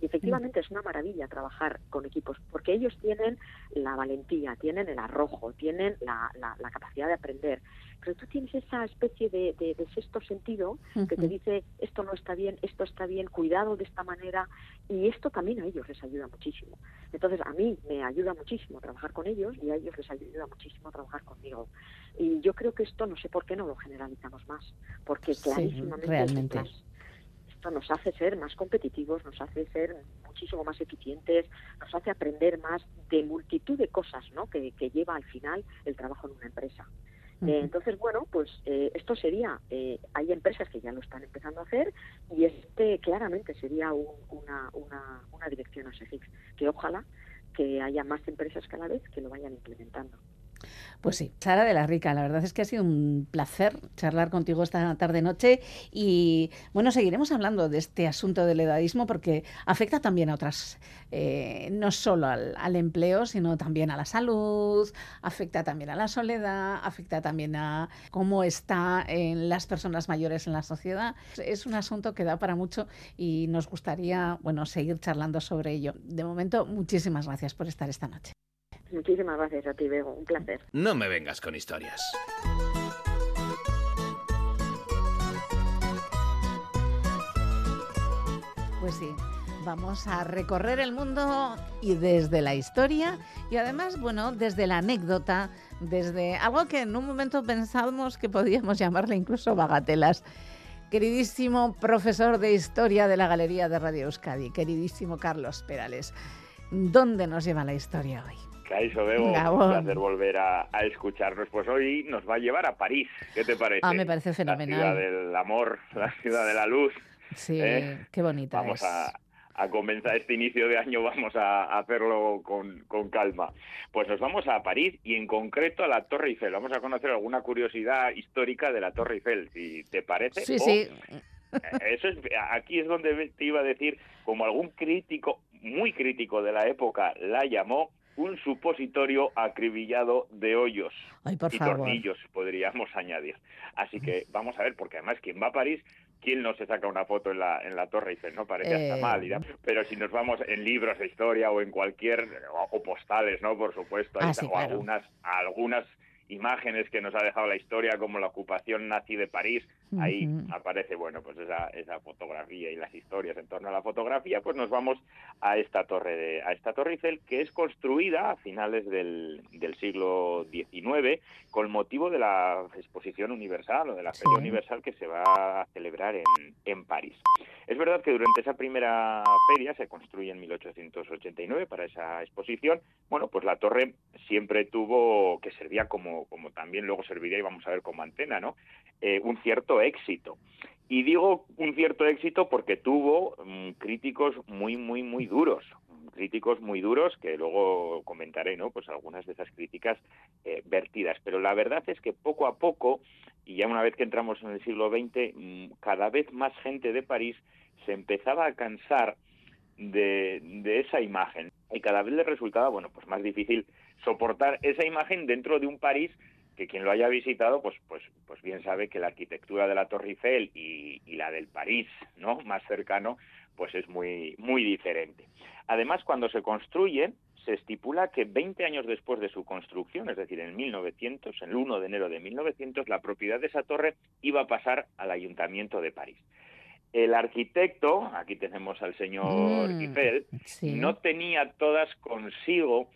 Y efectivamente es una maravilla trabajar con equipos, porque ellos tienen la valentía, tienen el arrojo, tienen la, la, capacidad de aprender. Pero tú tienes esa especie de, de, sexto sentido que te dice esto no está bien, esto está bien, cuidado de esta manera, y esto también a ellos les ayuda muchísimo. Entonces a mí me ayuda muchísimo trabajar con ellos y a ellos les ayuda muchísimo trabajar conmigo. Y yo creo que esto no sé por qué no lo generalizamos más, porque clarísimamente realmente esto nos hace ser más competitivos, nos hace ser muchísimo más eficientes, nos hace aprender más de multitud de cosas ¿no? que, lleva al final el trabajo en una empresa. Eh, entonces, bueno, pues eh, esto sería, eh, hay empresas que ya lo están empezando a hacer y este claramente sería una, una, una dirección a seguir, que ojalá que haya más empresas cada vez que lo vayan implementando. Pues sí, Sara de la Rica, la verdad es que ha sido un placer charlar contigo esta tarde-noche y bueno, seguiremos hablando de este asunto del edadismo porque afecta también a otras, eh, no solo al, empleo, sino también a la salud, afecta también a la soledad, afecta también a cómo está en las personas mayores en la sociedad. Es un asunto que da para mucho y nos gustaría, bueno, seguir charlando sobre ello. De momento, muchísimas gracias por estar esta noche. Muchísimas gracias a ti, Bego. Un placer. No me vengas con historias. Pues sí. Vamos a recorrer el mundo y desde la historia y además, bueno, desde la anécdota, desde algo que en un momento pensábamos que podíamos llamarle incluso bagatelas. Queridísimo profesor de historia de la Galería de Radio Euskadi, queridísimo Carlos Perales, ¿dónde nos lleva la historia hoy? Caixo Bego, un placer volver a, escucharnos. Pues hoy nos va a llevar a París. ¿Qué te parece? Ah, me parece fenomenal. La ciudad del amor, la ciudad de la luz. Sí, ¿eh? qué bonita Vamos a, a comenzar este inicio de año, vamos a hacerlo con, con, calma. Pues nos vamos a París y en concreto a la Torre Eiffel. Vamos a conocer alguna curiosidad histórica de la Torre Eiffel, si te parece. Sí, sí. Eso es, aquí es donde te iba a decir, como algún crítico, muy crítico de la época, la llamó un supositorio acribillado de hoyos y tornillos, podríamos añadir. Así que vamos a ver, porque además quien va a París, ¿quién no se saca una foto en la, en la Torre Eiffel? No parece hasta eh. mal, pero si nos vamos en libros de historia o en cualquier, o, postales, ¿no? Por supuesto, ah, o algunas, algunas imágenes que nos ha dejado la historia, como la ocupación nazi de París, ahí aparece, bueno, pues esa, esa fotografía y las historias en torno a la fotografía, pues nos vamos a esta torre de, a esta torre Eiffel, que es construida a finales del, del siglo XIX con motivo de la exposición universal o de la feria universal que se va a celebrar en, en París. Es verdad que durante esa primera feria se construye en 1889 para esa exposición, bueno, pues la torre siempre tuvo, que servía como, como también luego serviría y vamos a ver como antena, ¿no? Eh, un cierto éxito. Y digo un cierto éxito porque tuvo mm, críticos muy, muy, muy duros, críticos muy duros que luego comentaré, ¿no? Pues algunas de esas críticas eh, vertidas. Pero la verdad es que poco a poco, y ya una vez que entramos en el siglo XX, mm, cada vez más gente de París se empezaba a cansar de, de esa imagen y cada vez le resultaba, bueno, pues más difícil soportar esa imagen dentro de un París que quien lo haya visitado, pues, pues, pues bien sabe que la arquitectura de la Torre Eiffel y, la del París, ¿no? Más cercano, pues es muy, muy diferente. Además, cuando se construye, se estipula que 20 años después de su construcción, es decir, en 1900, el 1 de enero de 1900, la propiedad de esa torre iba a pasar al Ayuntamiento de París. El arquitecto, aquí tenemos al señor mm, Eiffel, no tenía todas consigo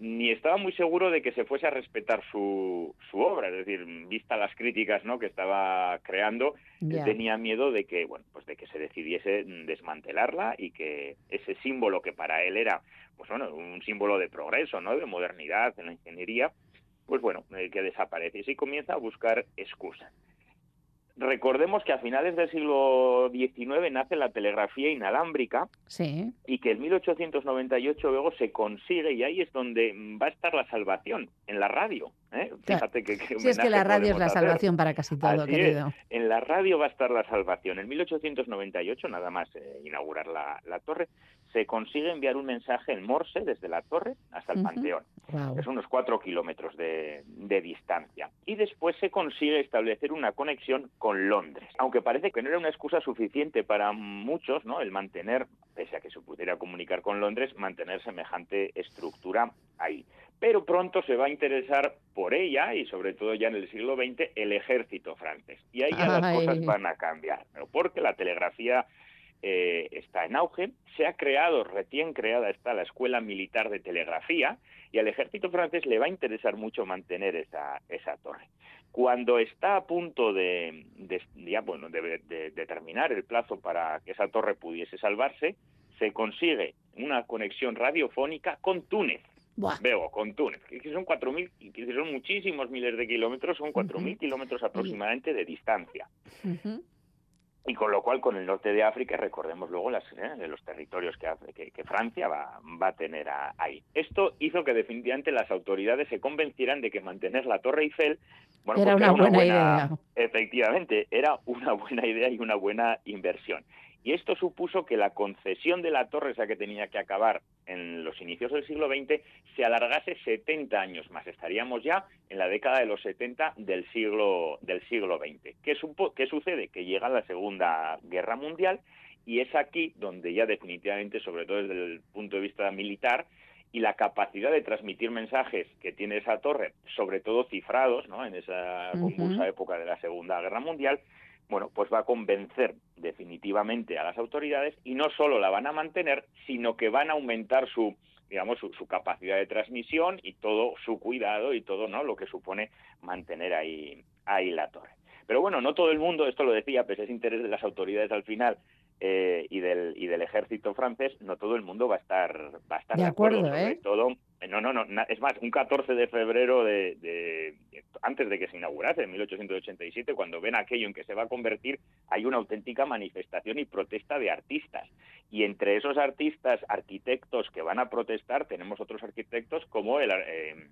ni estaba muy seguro de que se fuese a respetar su, su obra, es decir, vista las críticas ¿no? que estaba creando, tenía miedo de que, bueno, pues de que se decidiese desmantelarla y que ese símbolo que para él era, pues bueno, un símbolo de progreso, ¿no? de modernidad en la ingeniería, pues bueno, eh, que desaparece y comienza a buscar excusas. Recordemos que a finales del siglo XIX nace la telegrafía inalámbrica y que en 1898 luego se consigue y ahí es donde va a estar la salvación, en la radio. ¿eh? Fíjate que, sí, es que la radio es la salvación para casi todo, querido. En la radio va a estar la salvación. En 1898, nada más eh, inaugurar la, la torre, se consigue enviar un mensaje en Morse desde la torre hasta el Panteón. Es unos cuatro kilómetros de, distancia. Y después se consigue establecer una conexión con Londres. Aunque parece que no era una excusa suficiente para muchos, ¿no? El mantener, pese a que se pudiera comunicar con Londres, mantener semejante estructura ahí. Pero pronto se va a interesar por ella y sobre todo ya en el siglo XX el ejército francés. Y ahí ya las cosas van a cambiar, porque la telegrafía eh, está en auge. Se ha creado, recién creada está la Escuela Militar de Telegrafía y al ejército francés le va a interesar mucho mantener esa, esa torre. Cuando está a punto de, ya, bueno, de, terminar el plazo para que esa torre pudiese salvarse, se consigue una conexión radiofónica con Túnez. Veo, con Túnez, que son 4.000, que son muchísimos miles de kilómetros, son 4.000 kilómetros aproximadamente de distancia y con lo cual con el norte de África recordemos luego las, eh, los territorios que, que, Francia va, va, a tener ahí. Esto hizo que definitivamente las autoridades se convencieran de que mantener la Torre Eiffel bueno, era, una, buena idea. Efectivamente, era una buena idea y una buena inversión. Y esto supuso que la concesión de la torre, esa que tenía que acabar en los inicios del siglo XX, se alargase 70 años más. Estaríamos ya en la década de los 70 del siglo, del siglo XX. ¿Qué, ¿Qué sucede? Que llega la Segunda Guerra Mundial y es aquí donde ya definitivamente, sobre todo desde el punto de vista militar, y la capacidad de transmitir mensajes que tiene esa torre, sobre todo cifrados, ¿no? en esa convulsa época de la Segunda Guerra Mundial, bueno, pues va a convencer definitivamente a las autoridades y no solo la van a mantener, sino que van a aumentar su digamos su, capacidad de transmisión y todo su cuidado y todo no lo que supone mantener ahí ahí la torre. Pero bueno, no todo el mundo, esto lo decía, pues es interés de las autoridades al final eh, y del y del ejército francés, no todo el mundo va a estar va a estar de, acuerdo, ¿eh? todo no, no, no, es más, un 14 de febrero de, antes de que se inaugurase, en 1887, cuando ven aquello en que se va a convertir, hay una auténtica manifestación y protesta de artistas. Y entre esos artistas, arquitectos que van a protestar, tenemos otros arquitectos como el... Eh,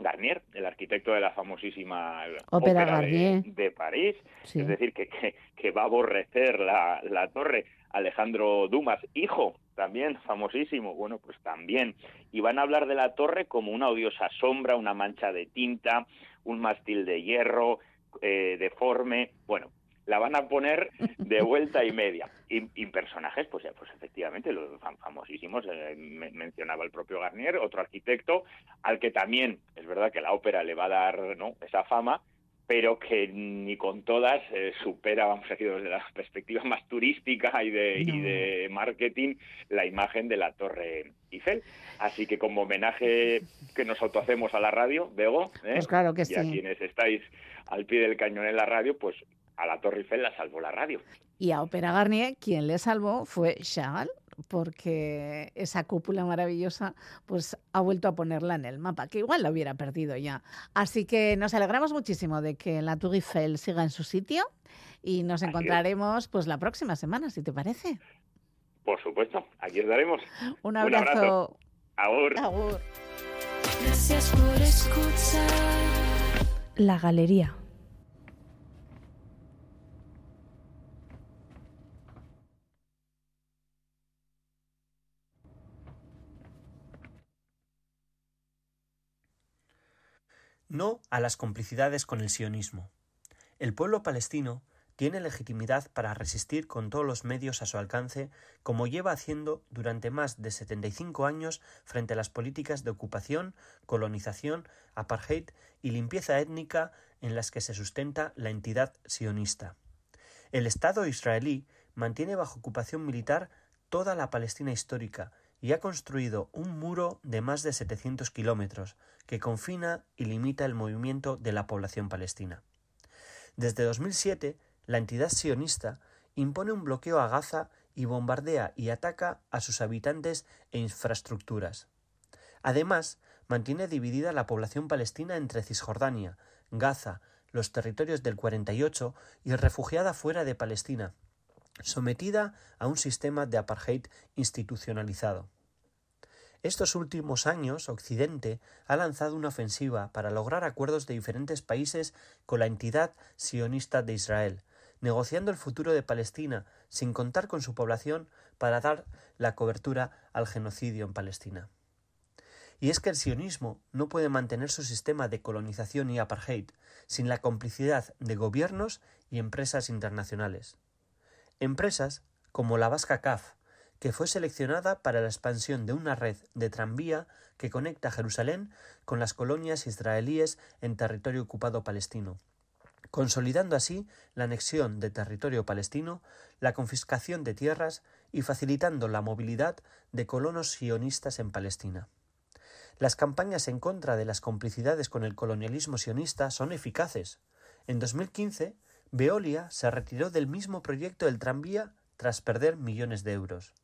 Garnier, el arquitecto de la famosísima ópera, de, París, es decir, que, que, va a aborrecer la, la torre. Alejandro Dumas, hijo también famosísimo, bueno, pues también. Y van a hablar de la torre como una odiosa sombra, una mancha de tinta, un mástil de hierro eh, deforme, bueno, la van a poner de vuelta y media. Y, personajes, pues, pues efectivamente, los famosísimos, eh, mencionaba el propio Garnier, otro arquitecto, al que también es verdad que la ópera le va a dar ¿no? esa fama, pero que ni con todas eh, supera, vamos a decir, desde la perspectiva más turística y de, y de marketing, la imagen de la Torre Eiffel. Así que como homenaje que nos autohacemos a la radio, Bego, ¿eh? pues claro que y a quienes estáis al pie del cañón en la radio, pues a la Torre Eiffel la salvó la radio. Y a Opera Garnier, quien le salvó fue Chagall, porque esa cúpula maravillosa pues ha vuelto a ponerla en el mapa, que igual la hubiera perdido ya. Así que nos alegramos muchísimo de que la Tour Eiffel siga en su sitio y nos encontraremos pues la próxima semana, si te parece. Por supuesto, aquí estaremos. Un abrazo. Un abrazo. Gracias por escuchar. La Galería. No a las complicidades con el sionismo. El pueblo palestino tiene legitimidad para resistir con todos los medios a su alcance, como lleva haciendo durante más de 75 años frente a las políticas de ocupación, colonización, apartheid y limpieza étnica en las que se sustenta la entidad sionista. El Estado israelí mantiene bajo ocupación militar toda la Palestina histórica y ha construido un muro de más de 700 kilómetros que confina y limita el movimiento de la población palestina. Desde 2007, la entidad sionista impone un bloqueo a Gaza y bombardea y ataca a sus habitantes e infraestructuras. Además, mantiene dividida la población palestina entre Cisjordania, Gaza, los territorios del 48 y refugiada fuera de Palestina, sometida a un sistema de apartheid institucionalizado. Estos últimos años, Occidente ha lanzado una ofensiva para lograr acuerdos de diferentes países con la entidad sionista de Israel, negociando el futuro de Palestina sin contar con su población para dar la cobertura al genocidio en Palestina. Y es que el sionismo no puede mantener su sistema de colonización y apartheid sin la complicidad de gobiernos y empresas internacionales. Empresas como la Vasca CAF, que fue seleccionada para la expansión de una red de tranvía que conecta Jerusalén con las colonias israelíes en territorio ocupado palestino, consolidando así la anexión de territorio palestino, la confiscación de tierras y facilitando la movilidad de colonos sionistas en Palestina. Las campañas en contra de las complicidades con el colonialismo sionista son eficaces. En 2015, Veolia se retiró del mismo proyecto del tranvía tras perder millones de euros.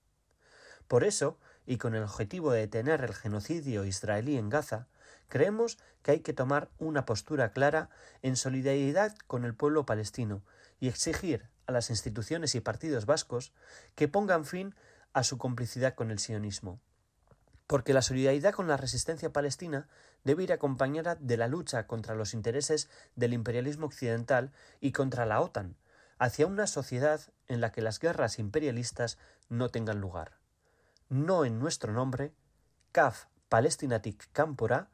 Por eso, y con el objetivo de detener el genocidio israelí en Gaza, creemos que hay que tomar una postura clara en solidaridad con el pueblo palestino y exigir a las instituciones y partidos vascos que pongan fin a su complicidad con el sionismo porque la solidaridad con la resistencia palestina debe ir acompañada de la lucha contra los intereses del imperialismo occidental y contra la OTAN, hacia una sociedad en la que las guerras imperialistas no tengan lugar. No en nuestro nombre, CAF Palestinatik Campora,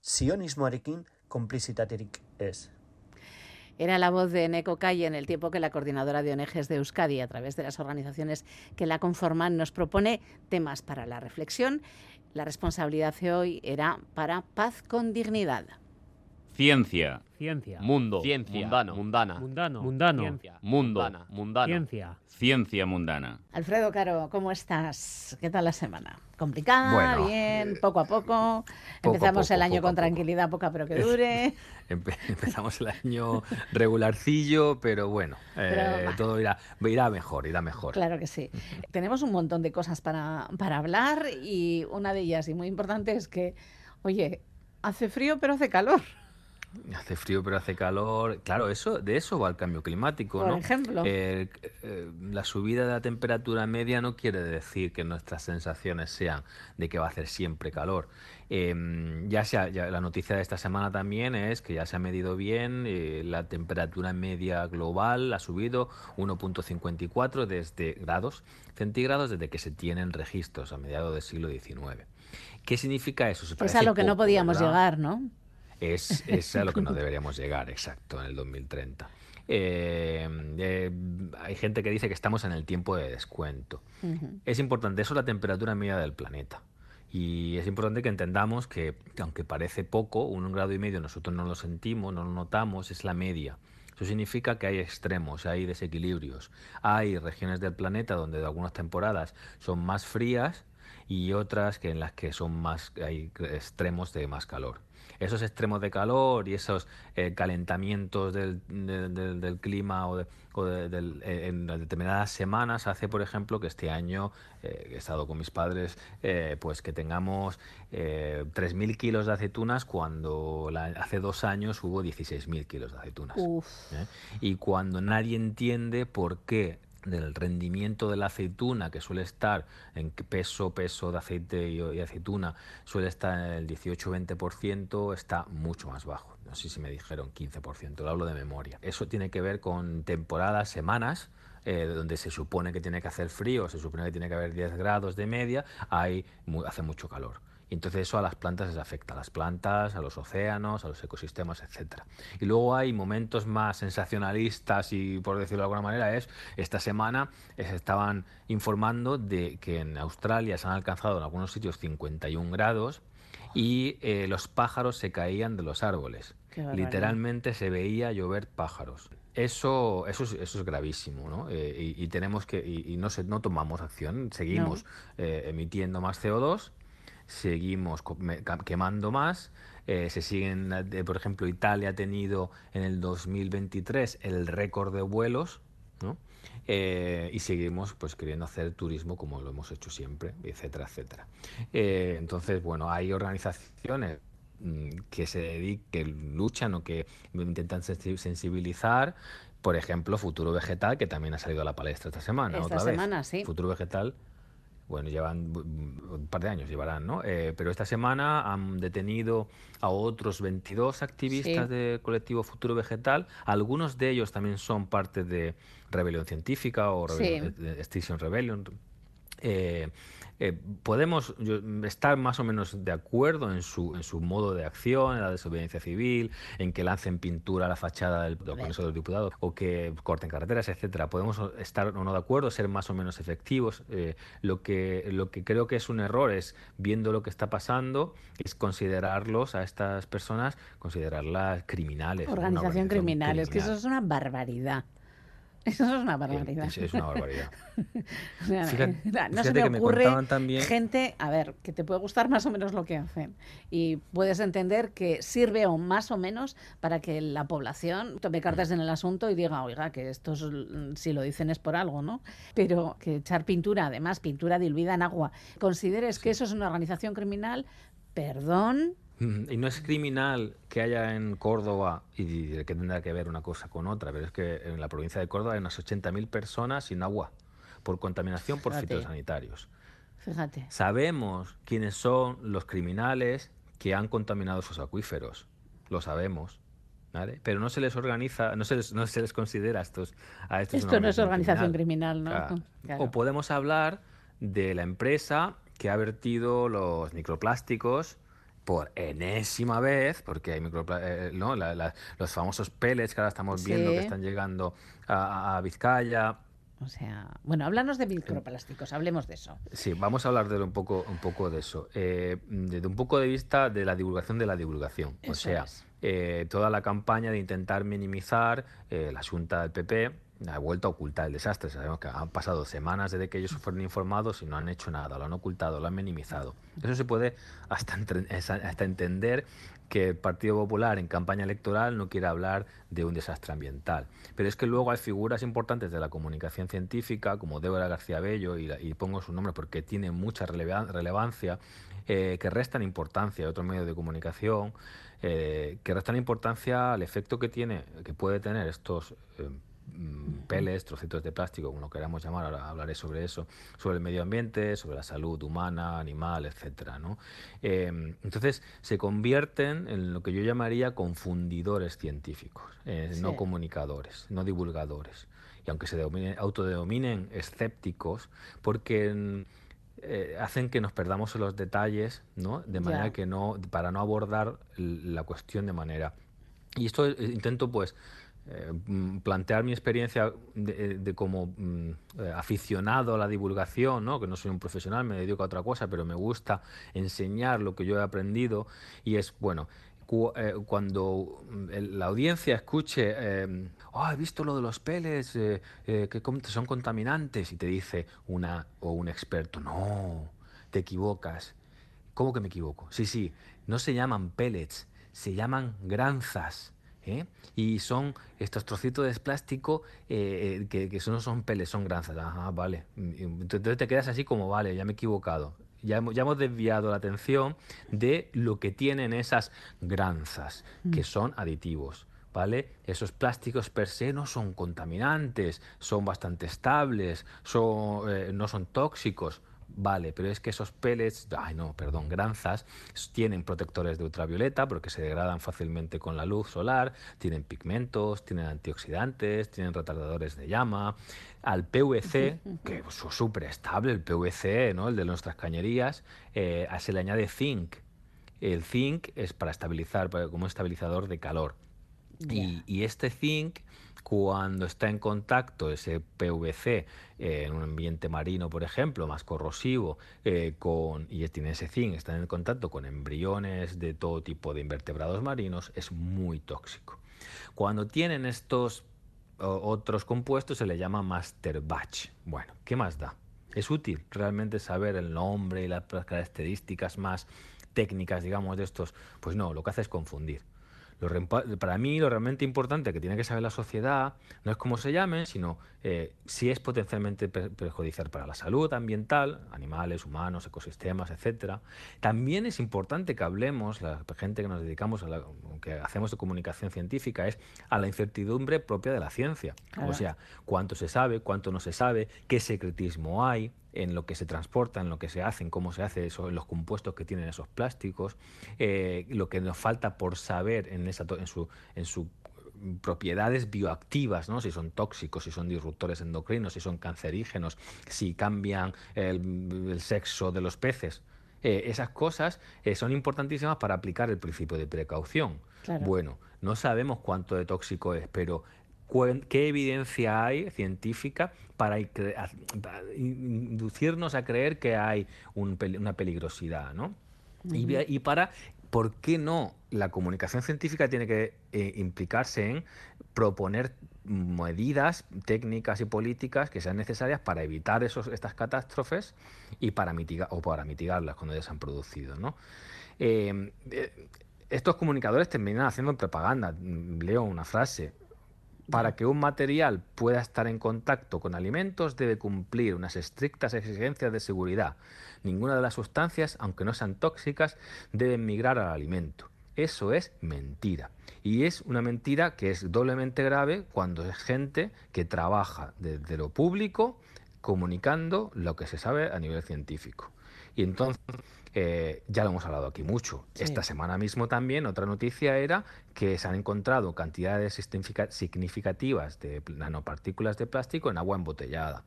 Sionismo Arekin Complicitaterik es. Era la voz de Neco Calle en el tiempo que la coordinadora de ONGs de Euskadi, a través de las organizaciones que la conforman, nos propone temas para la reflexión. La responsabilidad de hoy era para Paz con Dignidad. Ciencia, Ciencia. Mundo. Ciencia. Mundano. Mundana. Mundano. Mundano. Ciencia. Mundo. Mundana. Mundano. Ciencia. Ciencia mundana. Alfredo Caro, ¿cómo estás? ¿Qué tal la semana? ¿Complicada? Bueno, ¿Bien? ¿Poco a poco? Empezamos poco, el año poco con tranquilidad, poca pero que dure. Empe- empezamos el año regularcillo, pero bueno, eh, Pero- todo irá, irá mejor, irá mejor. Claro que sí. Tenemos un montón de cosas para, para hablar y una de ellas, y muy importante, es que, oye, hace frío pero hace calor. Hace frío pero hace calor. Claro, eso de eso va el cambio climático, Por ¿no? ejemplo. Eh, eh, la subida de la temperatura media no quiere decir que nuestras sensaciones sean de que va a hacer siempre calor. Eh, ya sea, ya la noticia de esta semana también es que ya se ha medido bien eh, la temperatura media global ha subido 1.54 desde grados centígrados desde que se tienen registros a mediados del siglo XIX. ¿Qué significa eso? Se Es a lo que no podíamos ¿verdad? llegar, ¿no? Es, es a lo que no deberíamos llegar, exacto, en el 2030. Eh, eh, hay gente que dice que estamos en el tiempo de descuento. Es importante, eso es la temperatura media del planeta. Y es importante que entendamos que, que aunque parece poco, un grado y medio nosotros no lo sentimos, no lo notamos, es la media. Eso significa que hay extremos, hay desequilibrios. Hay regiones del planeta donde de algunas temporadas son más frías y otras que en las que son más hay extremos de más calor. Esos extremos de calor y esos eh, calentamientos del, del- clima o, de- o eh, en determinadas semanas hace, por ejemplo, que este año eh, he estado con mis padres, eh, pues que tengamos eh, 3.000 kilos de aceitunas cuando la- hace dos años hubo 16.000 kilos de aceitunas. Y cuando nadie entiende por qué del rendimiento de la aceituna, que suele estar en peso, peso de aceite y, y aceituna, suele estar en el 18-20%, está mucho más bajo. No sé si me dijeron 15%, lo hablo de memoria. Eso tiene que ver con temporadas, semanas, eh, donde se supone que tiene que hacer frío, se supone que tiene que haber 10 grados de media, mu- hace mucho calor. Y entonces eso a las plantas les afecta, a las plantas, a los océanos, a los ecosistemas, etcétera. Y luego hay momentos más sensacionalistas y por decirlo de alguna manera es esta semana se estaban informando de que en Australia se han alcanzado en algunos sitios 51 grados y eh, los pájaros se caían de los árboles. Literalmente se veía llover pájaros. Eso, eso, es, eso es gravísimo, ¿no? Eh, y, y tenemos que y, y no se, no tomamos acción, seguimos eh, emitiendo más CO2 seguimos quemando más. eh, se siguen, eh, por ejemplo, Italia ha tenido en el 2023 el récord de vuelos, ¿no? Eh, y seguimos pues queriendo hacer turismo como lo hemos hecho siempre, etcétera, etcétera. Eh, entonces, bueno, hay organizaciones mm, que se dedican, que luchan o que intentan sensi- sensibilizar. Por ejemplo, Futuro Vegetal, que también ha salido a la palestra esta semana. Esta otra vez. semana, sí. Futuro Vegetal bueno, llevan un par de años, llevarán, ¿no? Eh, pero esta semana han detenido a otros 22 activistas Sí. del colectivo Futuro Vegetal. Algunos de ellos también son parte de Rebelión Científica o Sí. Rebelión- eh, Extinction Rebellion. Eh, eh, podemos estar más o menos de acuerdo en su, en su modo de acción, en la desobediencia civil, en que lancen pintura a la fachada del, del Congreso de los Diputados o que corten carreteras, etcétera. Podemos estar o no de acuerdo, ser más o menos efectivos. Eh, lo, que, lo que creo que es un error es, viendo lo que está pasando, es considerarlos a estas personas, considerarlas criminales. Una Organización criminal, es que criminal. eso es una barbaridad. Eso es una barbaridad. Es, es una barbaridad. O sea, Fíjate- no se me que me ocurre también- gente, a ver, que te puede gustar más o menos lo que hacen y puedes entender que sirve o más o menos para que la población tome cartas en el asunto y diga, oiga, que estos mm, si lo dicen es por algo, ¿no? Pero que echar pintura, además pintura diluida en agua, consideres que eso es una organización criminal, perdón, Y no es criminal que haya en Córdoba, y que tendrá que ver una cosa con otra, pero es que en la provincia de Córdoba hay unas 80.000 personas sin agua por contaminación por Fíjate. fitosanitarios. fíjate. Sabemos quiénes son los criminales que han contaminado sus acuíferos. Lo sabemos. ¿vale? Pero no se les organiza, no se les, no se les considera a estos, a estos Esto no es organización criminal. criminal, ¿no? Claro. Claro. O podemos hablar de la empresa que ha vertido los microplásticos por enésima vez, porque hay micropla- eh, ¿no? La- la- los famosos pellets que ahora estamos viendo Sí. que están llegando a, a Vizcaya. O sea, bueno, háblanos de microplásticos, hablemos de eso. Sí, vamos a hablar de un poco, un poco de eso. Eh, desde un poco de vista de la divulgación de la divulgación. o sea, eh, toda la campaña de intentar minimizar eh, la Junta del PP ha vuelto a ocultar el desastre. Sabemos que han pasado semanas desde que ellos fueron informados y no han hecho nada, lo han ocultado, lo han minimizado. Eso se puede hasta, hasta entender que el Partido Popular en campaña electoral no quiere hablar de un desastre ambiental. Pero es que luego hay figuras importantes de la comunicación científica, como Débora García Bello, y, pongo su nombre porque tiene mucha relevancia, eh, que restan importancia a otros medios de comunicación, eh, que restan importancia al efecto que tiene, que puede tener estos eh, peles, trocitos de plástico, como lo queramos llamar, ahora hablaré sobre eso, sobre el medio ambiente, sobre la salud humana, animal, etcétera, ¿no? Em, entonces se convierten en lo que yo llamaría confundidores científicos, eh, no comunicadores, no divulgadores. Y aunque se autodenominen escépticos, porque mm, eh, hacen que nos perdamos en los detalles, ¿no? De manera que no, para no abordar la cuestión de manera. Y esto eh, intento, pues, eh, mm, plantear mi experiencia de, eh, como mm, eh, aficionado a la divulgación, ¿no? que no soy un profesional, me dedico a otra cosa, pero me gusta enseñar lo que yo he aprendido y es, bueno, cuando mm, la audiencia escuche, oh, he visto lo de los peles, que son contaminantes, y te dice una o un experto, no, te equivocas. ¿Cómo que me equivoco? Sí, sí, no se llaman pellets, se llaman granzas. ¿Eh? Y son estos trocitos de plástico eh, eh, que, que no son peles, son granzas. Vale. Entonces te quedas así como, vale, ya me he equivocado. Ya hemos, ya hemos desviado la atención de lo que tienen esas granzas, que mm. son aditivos. ¿Vale? Esos plásticos per se no son contaminantes, son bastante estables, son, no son tóxicos. Vale, pero es que esos pellets, ay no, perdón, granzas, tienen protectores de ultravioleta porque se degradan fácilmente con la luz solar, tienen pigmentos, tienen antioxidantes, tienen retardadores de llama. Al PVC, que es súper estable, el PVC, ¿no? el de nuestras cañerías, eh, se le añade zinc. El zinc es para estabilizar, como estabilizador de calor. Y, y, este zinc cuando está en contacto ese PVC eh, en un ambiente marino, por ejemplo, más corrosivo, eh, con, y tiene ese zinc, está en contacto con embriones de todo tipo de invertebrados marinos, es muy tóxico. Cuando tienen estos otros compuestos se le llama master batch. Bueno, ¿qué más da? ¿Es útil realmente saber el nombre y las características más técnicas, digamos, de estos? Pues no, lo que hace es confundir para mí lo realmente importante que tiene que saber la sociedad no es cómo se llame, sino eh, si es potencialmente perjudicial para la salud ambiental, animales, humanos, ecosistemas, etcétera. También es importante que hablemos, la gente que nos dedicamos a la, que hacemos de comunicación científica, es a la incertidumbre propia de la ciencia. O sea, cuánto se sabe, cuánto no se sabe, qué secretismo hay, en lo que se transporta, en lo que se hace, en cómo se hace eso, en los compuestos que tienen esos plásticos, eh, lo que nos falta por saber en, esa, en, su, en sus propiedades bioactivas, ¿no? si son tóxicos, si son disruptores endocrinos, si son cancerígenos, si cambian el, sexo de los peces. Eh, esas cosas eh, son importantísimas para aplicar el principio de precaución. Bueno, no sabemos cuánto de tóxico es, pero qué evidencia hay científica para inducirnos a creer que hay una peligrosidad, ¿no? y, para, ¿por qué no? La comunicación científica tiene que eh, implicarse en proponer medidas técnicas y políticas que sean necesarias para evitar esos, estas catástrofes y para mitigar o para mitigarlas cuando ya se han producido, ¿no? Eh, eh, estos comunicadores terminan haciendo propaganda. Leo una frase. Para que un material pueda estar en contacto con alimentos debe cumplir unas estrictas exigencias de seguridad. Ninguna de las sustancias, aunque no sean tóxicas, deben migrar al alimento. Eso es mentira. Y es una mentira que es doblemente grave cuando es gente que trabaja desde lo público comunicando lo que se sabe a nivel científico. Y entonces eh, ya lo hemos hablado aquí mucho. Esta semana mismo también otra noticia era que se han encontrado cantidades significativas de nanopartículas de plástico en agua embotellada.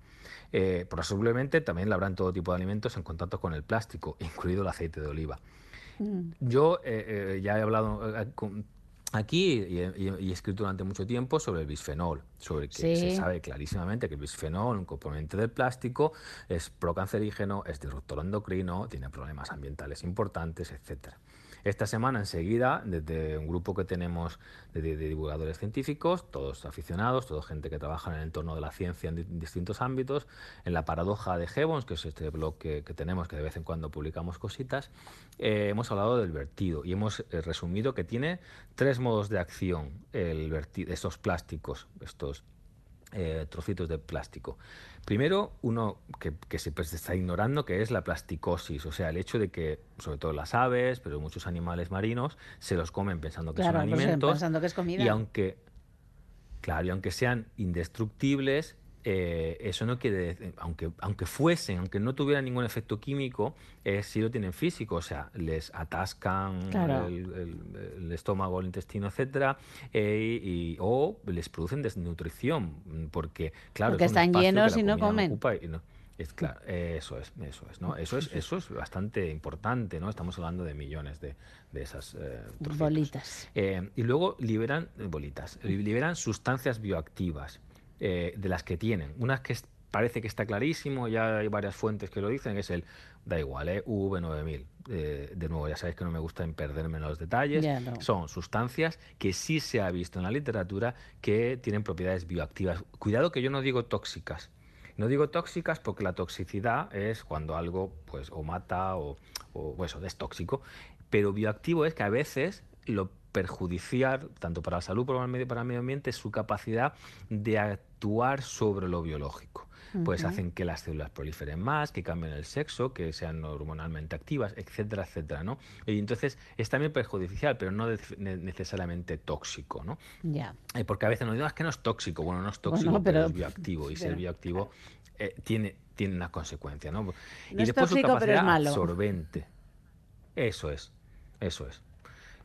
Eh, posiblemente también la habrán todo tipo de alimentos en contacto con el plástico, incluido el aceite de oliva. Mm. Yo eh, ya he hablado con, Aquí y, he escrito durante mucho tiempo sobre el bisfenol, sobre que se sabe clarísimamente que el bisfenol, un componente del plástico, es procancerígeno, es disruptor endocrino, tiene problemas ambientales importantes, etc. Esta semana enseguida, desde un grupo que tenemos de, divulgadores científicos, todos aficionados, toda gente que trabaja en el entorno de la ciencia en distintos ámbitos, en la paradoja de Hebons, que es este blog que, tenemos, que de vez en cuando publicamos cositas, eh, hemos hablado del vertido y hemos eh, resumido que tiene tres modos de acción el vertido, estos plásticos, estos eh, trocitos de plástico. Primero, uno que, se pues, está ignorando, que es la plasticosis, o sea, el hecho de que, sobre todo las aves, pero muchos animales marinos, se los comen pensando que son pues, alimentos. Pensando que es comida. Y aunque, claro, y aunque sean indestructibles, eh, eso no quiere decir, aunque, aunque fuesen, aunque no tuvieran ningún efecto químico, eh, sí lo tienen físico, o sea, les atascan el, estómago, el intestino, etcétera, eh, y, o les producen desnutrición, porque, claro, porque están llenos y no comen. es claro, eso es, eso es, ¿no? Eso es, eso es bastante importante, ¿no? Estamos hablando de millones de, de esas bolitas. y luego liberan bolitas, liberan sustancias bioactivas. Eh, de las que tienen. Unas que parece que está clarísimo, ya hay varias fuentes que lo dicen, es el, da igual, ¿eh? V9000. Eh, de nuevo, ya sabéis que no me gusta perderme en los detalles. Son sustancias que sí se ha visto en la literatura que tienen propiedades bioactivas. Cuidado que yo no digo tóxicas. No digo tóxicas porque la toxicidad es cuando algo pues o mata o, o eso, es tóxico. Pero bioactivo es que a veces lo perjudiciar, tanto para la salud como para el medio ambiente, su capacidad de actuar sobre lo biológico. Pues hacen que las células proliferen más, que cambien el sexo, que sean hormonalmente activas, etcétera, etcétera, ¿no? Y entonces es también perjudicial, pero no necesariamente tóxico, ¿no? Ya. Eh, porque a veces nos digo, es que no es tóxico. Bueno, no es tóxico, pero, es bioactivo. Y ser bioactivo eh, tiene, tiene una consecuencia, ¿no? no y después su capacidad absorbente. Eso es, eso es.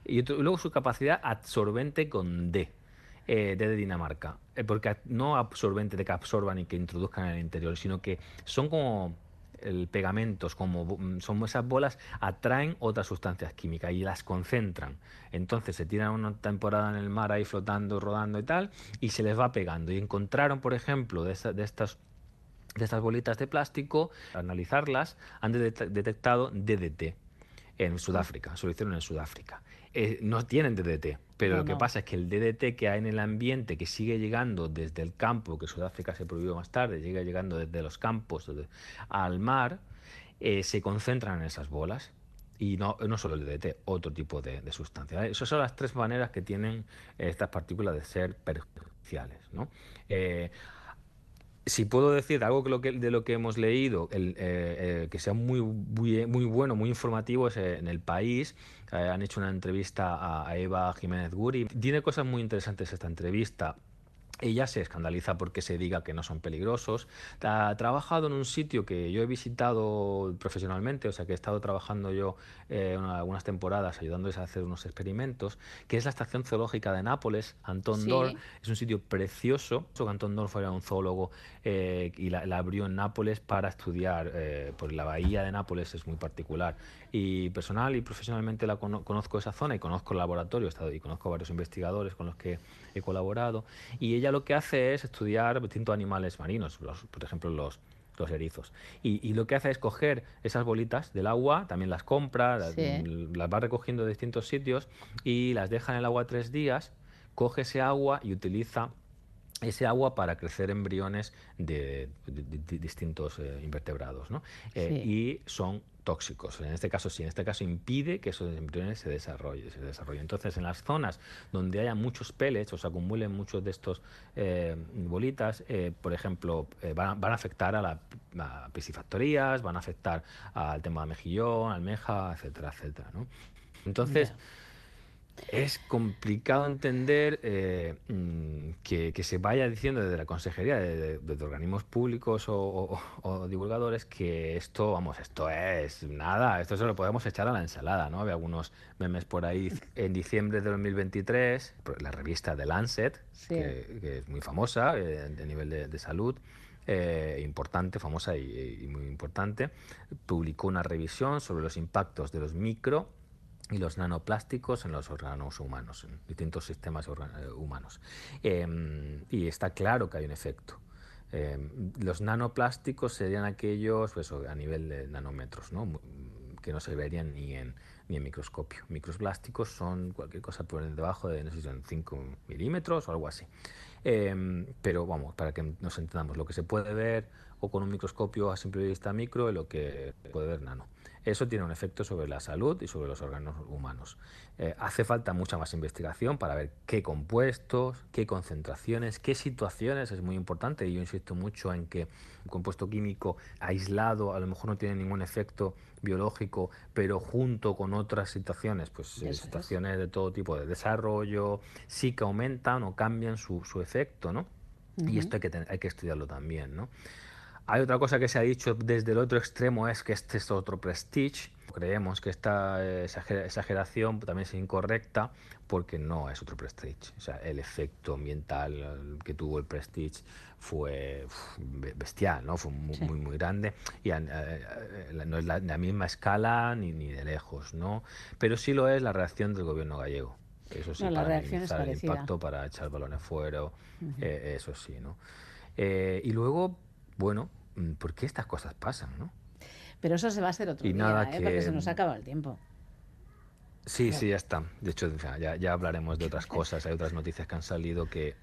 Y luego su capacidad absorbente con D. Eh, de Dinamarca. Eh, porque no absorbente de que absorban y que introduzcan en el interior, sino que son como el pegamentos, como mm, son esas bolas, atraen otras sustancias químicas y las concentran. Entonces se tiran una temporada en el mar ahí flotando, rodando y tal, y se les va pegando. Y encontraron, por ejemplo, de, de estas de estas bolitas de plástico, analizarlas, han detectado DDT en Sudáfrica, se lo hicieron en Sudáfrica. Eh, no tienen DDT, pero lo que pasa es que el DDT que hay en el ambiente, que sigue llegando desde el campo, que Sudáfrica se prohibió más tarde, llega llegando desde los campos al mar, eh, se concentran en esas bolas. Y no, no solo el DDT, otro tipo de, de sustancia. Esas son las tres maneras que tienen estas partículas de ser perjudiciales. ¿no? Eh, si puedo decir algo que lo que, de lo que hemos leído, el, eh, eh, que sea muy, muy, muy, bueno, muy informativo, es eh, en el país. han hecho una entrevista a, Eva Jiménez Guri. Tiene cosas muy interesantes esta entrevista. Ella se escandaliza porque se diga que no son peligrosos. Ha trabajado en un sitio que yo he visitado profesionalmente, o sea que he estado trabajando yo eh, algunas temporadas ayudándoles a hacer unos experimentos, que es la Estación Zoológica de Nápoles. Antón Dor es un sitio precioso. Antón Dor fue un zoólogo eh, y la, abrió en Nápoles para estudiar, eh, porque la bahía de Nápoles es muy particular. Y personal y profesionalmente la conozco esa zona y conozco el laboratorio estado, y conozco varios investigadores con los que he colaborado. Y ella lo que hace es estudiar distintos animales marinos, por ejemplo los, los erizos. Y, lo que hace es coger esas bolitas del agua, también las compra, las, va recogiendo de distintos sitios y las deja en el agua tres días, coge ese agua y utiliza ese agua para crecer embriones de, distintos eh, invertebrados. ¿no? Eh, y son tóxicos. En este caso sí, en este caso impide que esos embriones se desarrollen. Se desarrollen. Entonces, en las zonas donde haya muchos pellets o se acumulen muchos de estos eh, bolitas, eh, por ejemplo, eh, van, a afectar a las piscifactorías, van a afectar al tema de mejillón, almeja, etcétera, etcétera. ¿no? Entonces, es complicado entender eh, mm, que, se vaya diciendo desde la consejería de, organismos públicos o, divulgadores que esto, vamos, esto es nada, esto se lo podemos echar a la ensalada, ¿no? Había algunos memes por ahí en diciembre de 2023, la revista The Lancet, que, es muy famosa eh, a nivel de, salud, eh, importante, famosa y, muy importante, publicó una revisión sobre los impactos de los micro y los nanoplásticos en los órganos humanos, en distintos sistemas eh, humanos. Em, y está claro que hay un efecto. Em, los nanoplásticos serían aquellos pues, a nivel de nanómetros, ¿no? que no se verían ni en, ni en microscopio. Microplásticos son cualquier cosa por debajo de, no sé si son 5 milímetros o algo así. Em, pero vamos, para que nos entendamos, lo que se puede ver o con un microscopio a simple vista micro y lo que puede ver nano. Eso tiene un efecto sobre la salud y sobre los órganos humanos. Eh, hace falta mucha más investigación para ver qué compuestos, qué concentraciones, qué situaciones, es muy importante y yo insisto mucho en que un compuesto químico aislado a lo mejor no tiene ningún efecto biológico, pero junto con otras situaciones, pues eh, situaciones de todo tipo de desarrollo, sí que aumentan o cambian su, efecto, ¿no? Y esto hay que, hay que estudiarlo también, ¿no? Hay otra cosa que se ha dicho desde el otro extremo, es que este es otro prestige. Creemos que esta exageración también es incorrecta porque no es otro prestige. O sea, el efecto ambiental que tuvo el prestige fue bestial, ¿no? Fue muy, muy, grande y eh, eh, no es la, la, misma escala ni, ni de lejos, ¿no? Pero sí lo es la reacción del gobierno gallego. Eso sí, para minimizar el impacto, para echar balones fuera, eh, eso sí, ¿no? y luego, bueno, ¿por qué estas cosas pasan, no? Pero eso se va a hacer otro día, ¿eh? porque se nos acaba el tiempo. Sí, sí, ya está. De hecho, ya, hablaremos de otras cosas. Hay otras noticias que han salido que,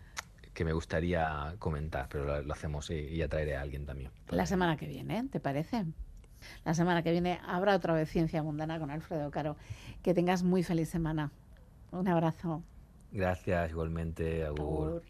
me gustaría comentar, pero lo, hacemos y, ya traeré a alguien también. La semana que viene, ¿te parece? La semana que viene habrá otra vez Ciencia Mundana con Alfredo Caro. Que tengas muy feliz semana. Un abrazo. Gracias, igualmente, Agur.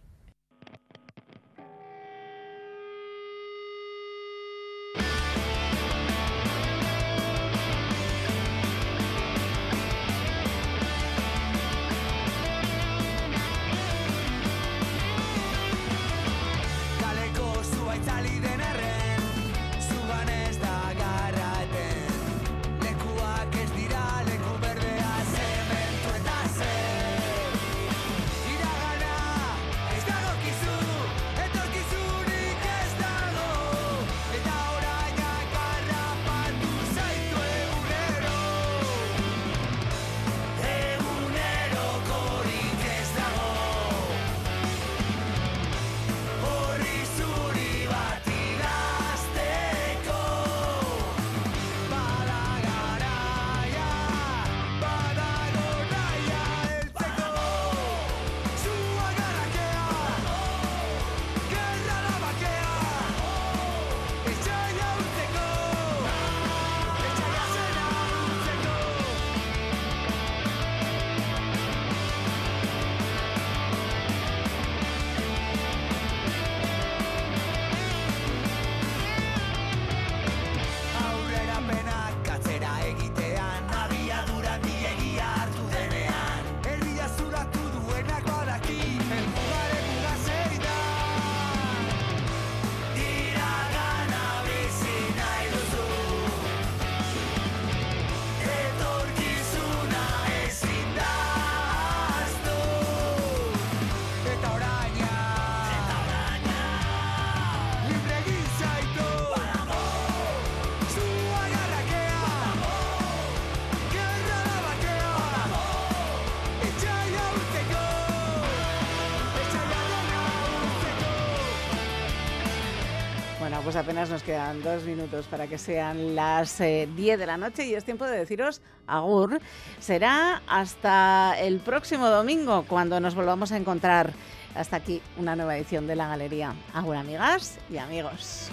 Pues apenas nos quedan dos minutos para que sean las 10 eh, de la noche y es tiempo de deciros agur. Será hasta el próximo domingo cuando nos volvamos a encontrar. Hasta aquí una nueva edición de la Galería. Agur, amigas y amigos.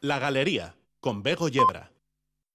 La Galería, con Bego Yebra.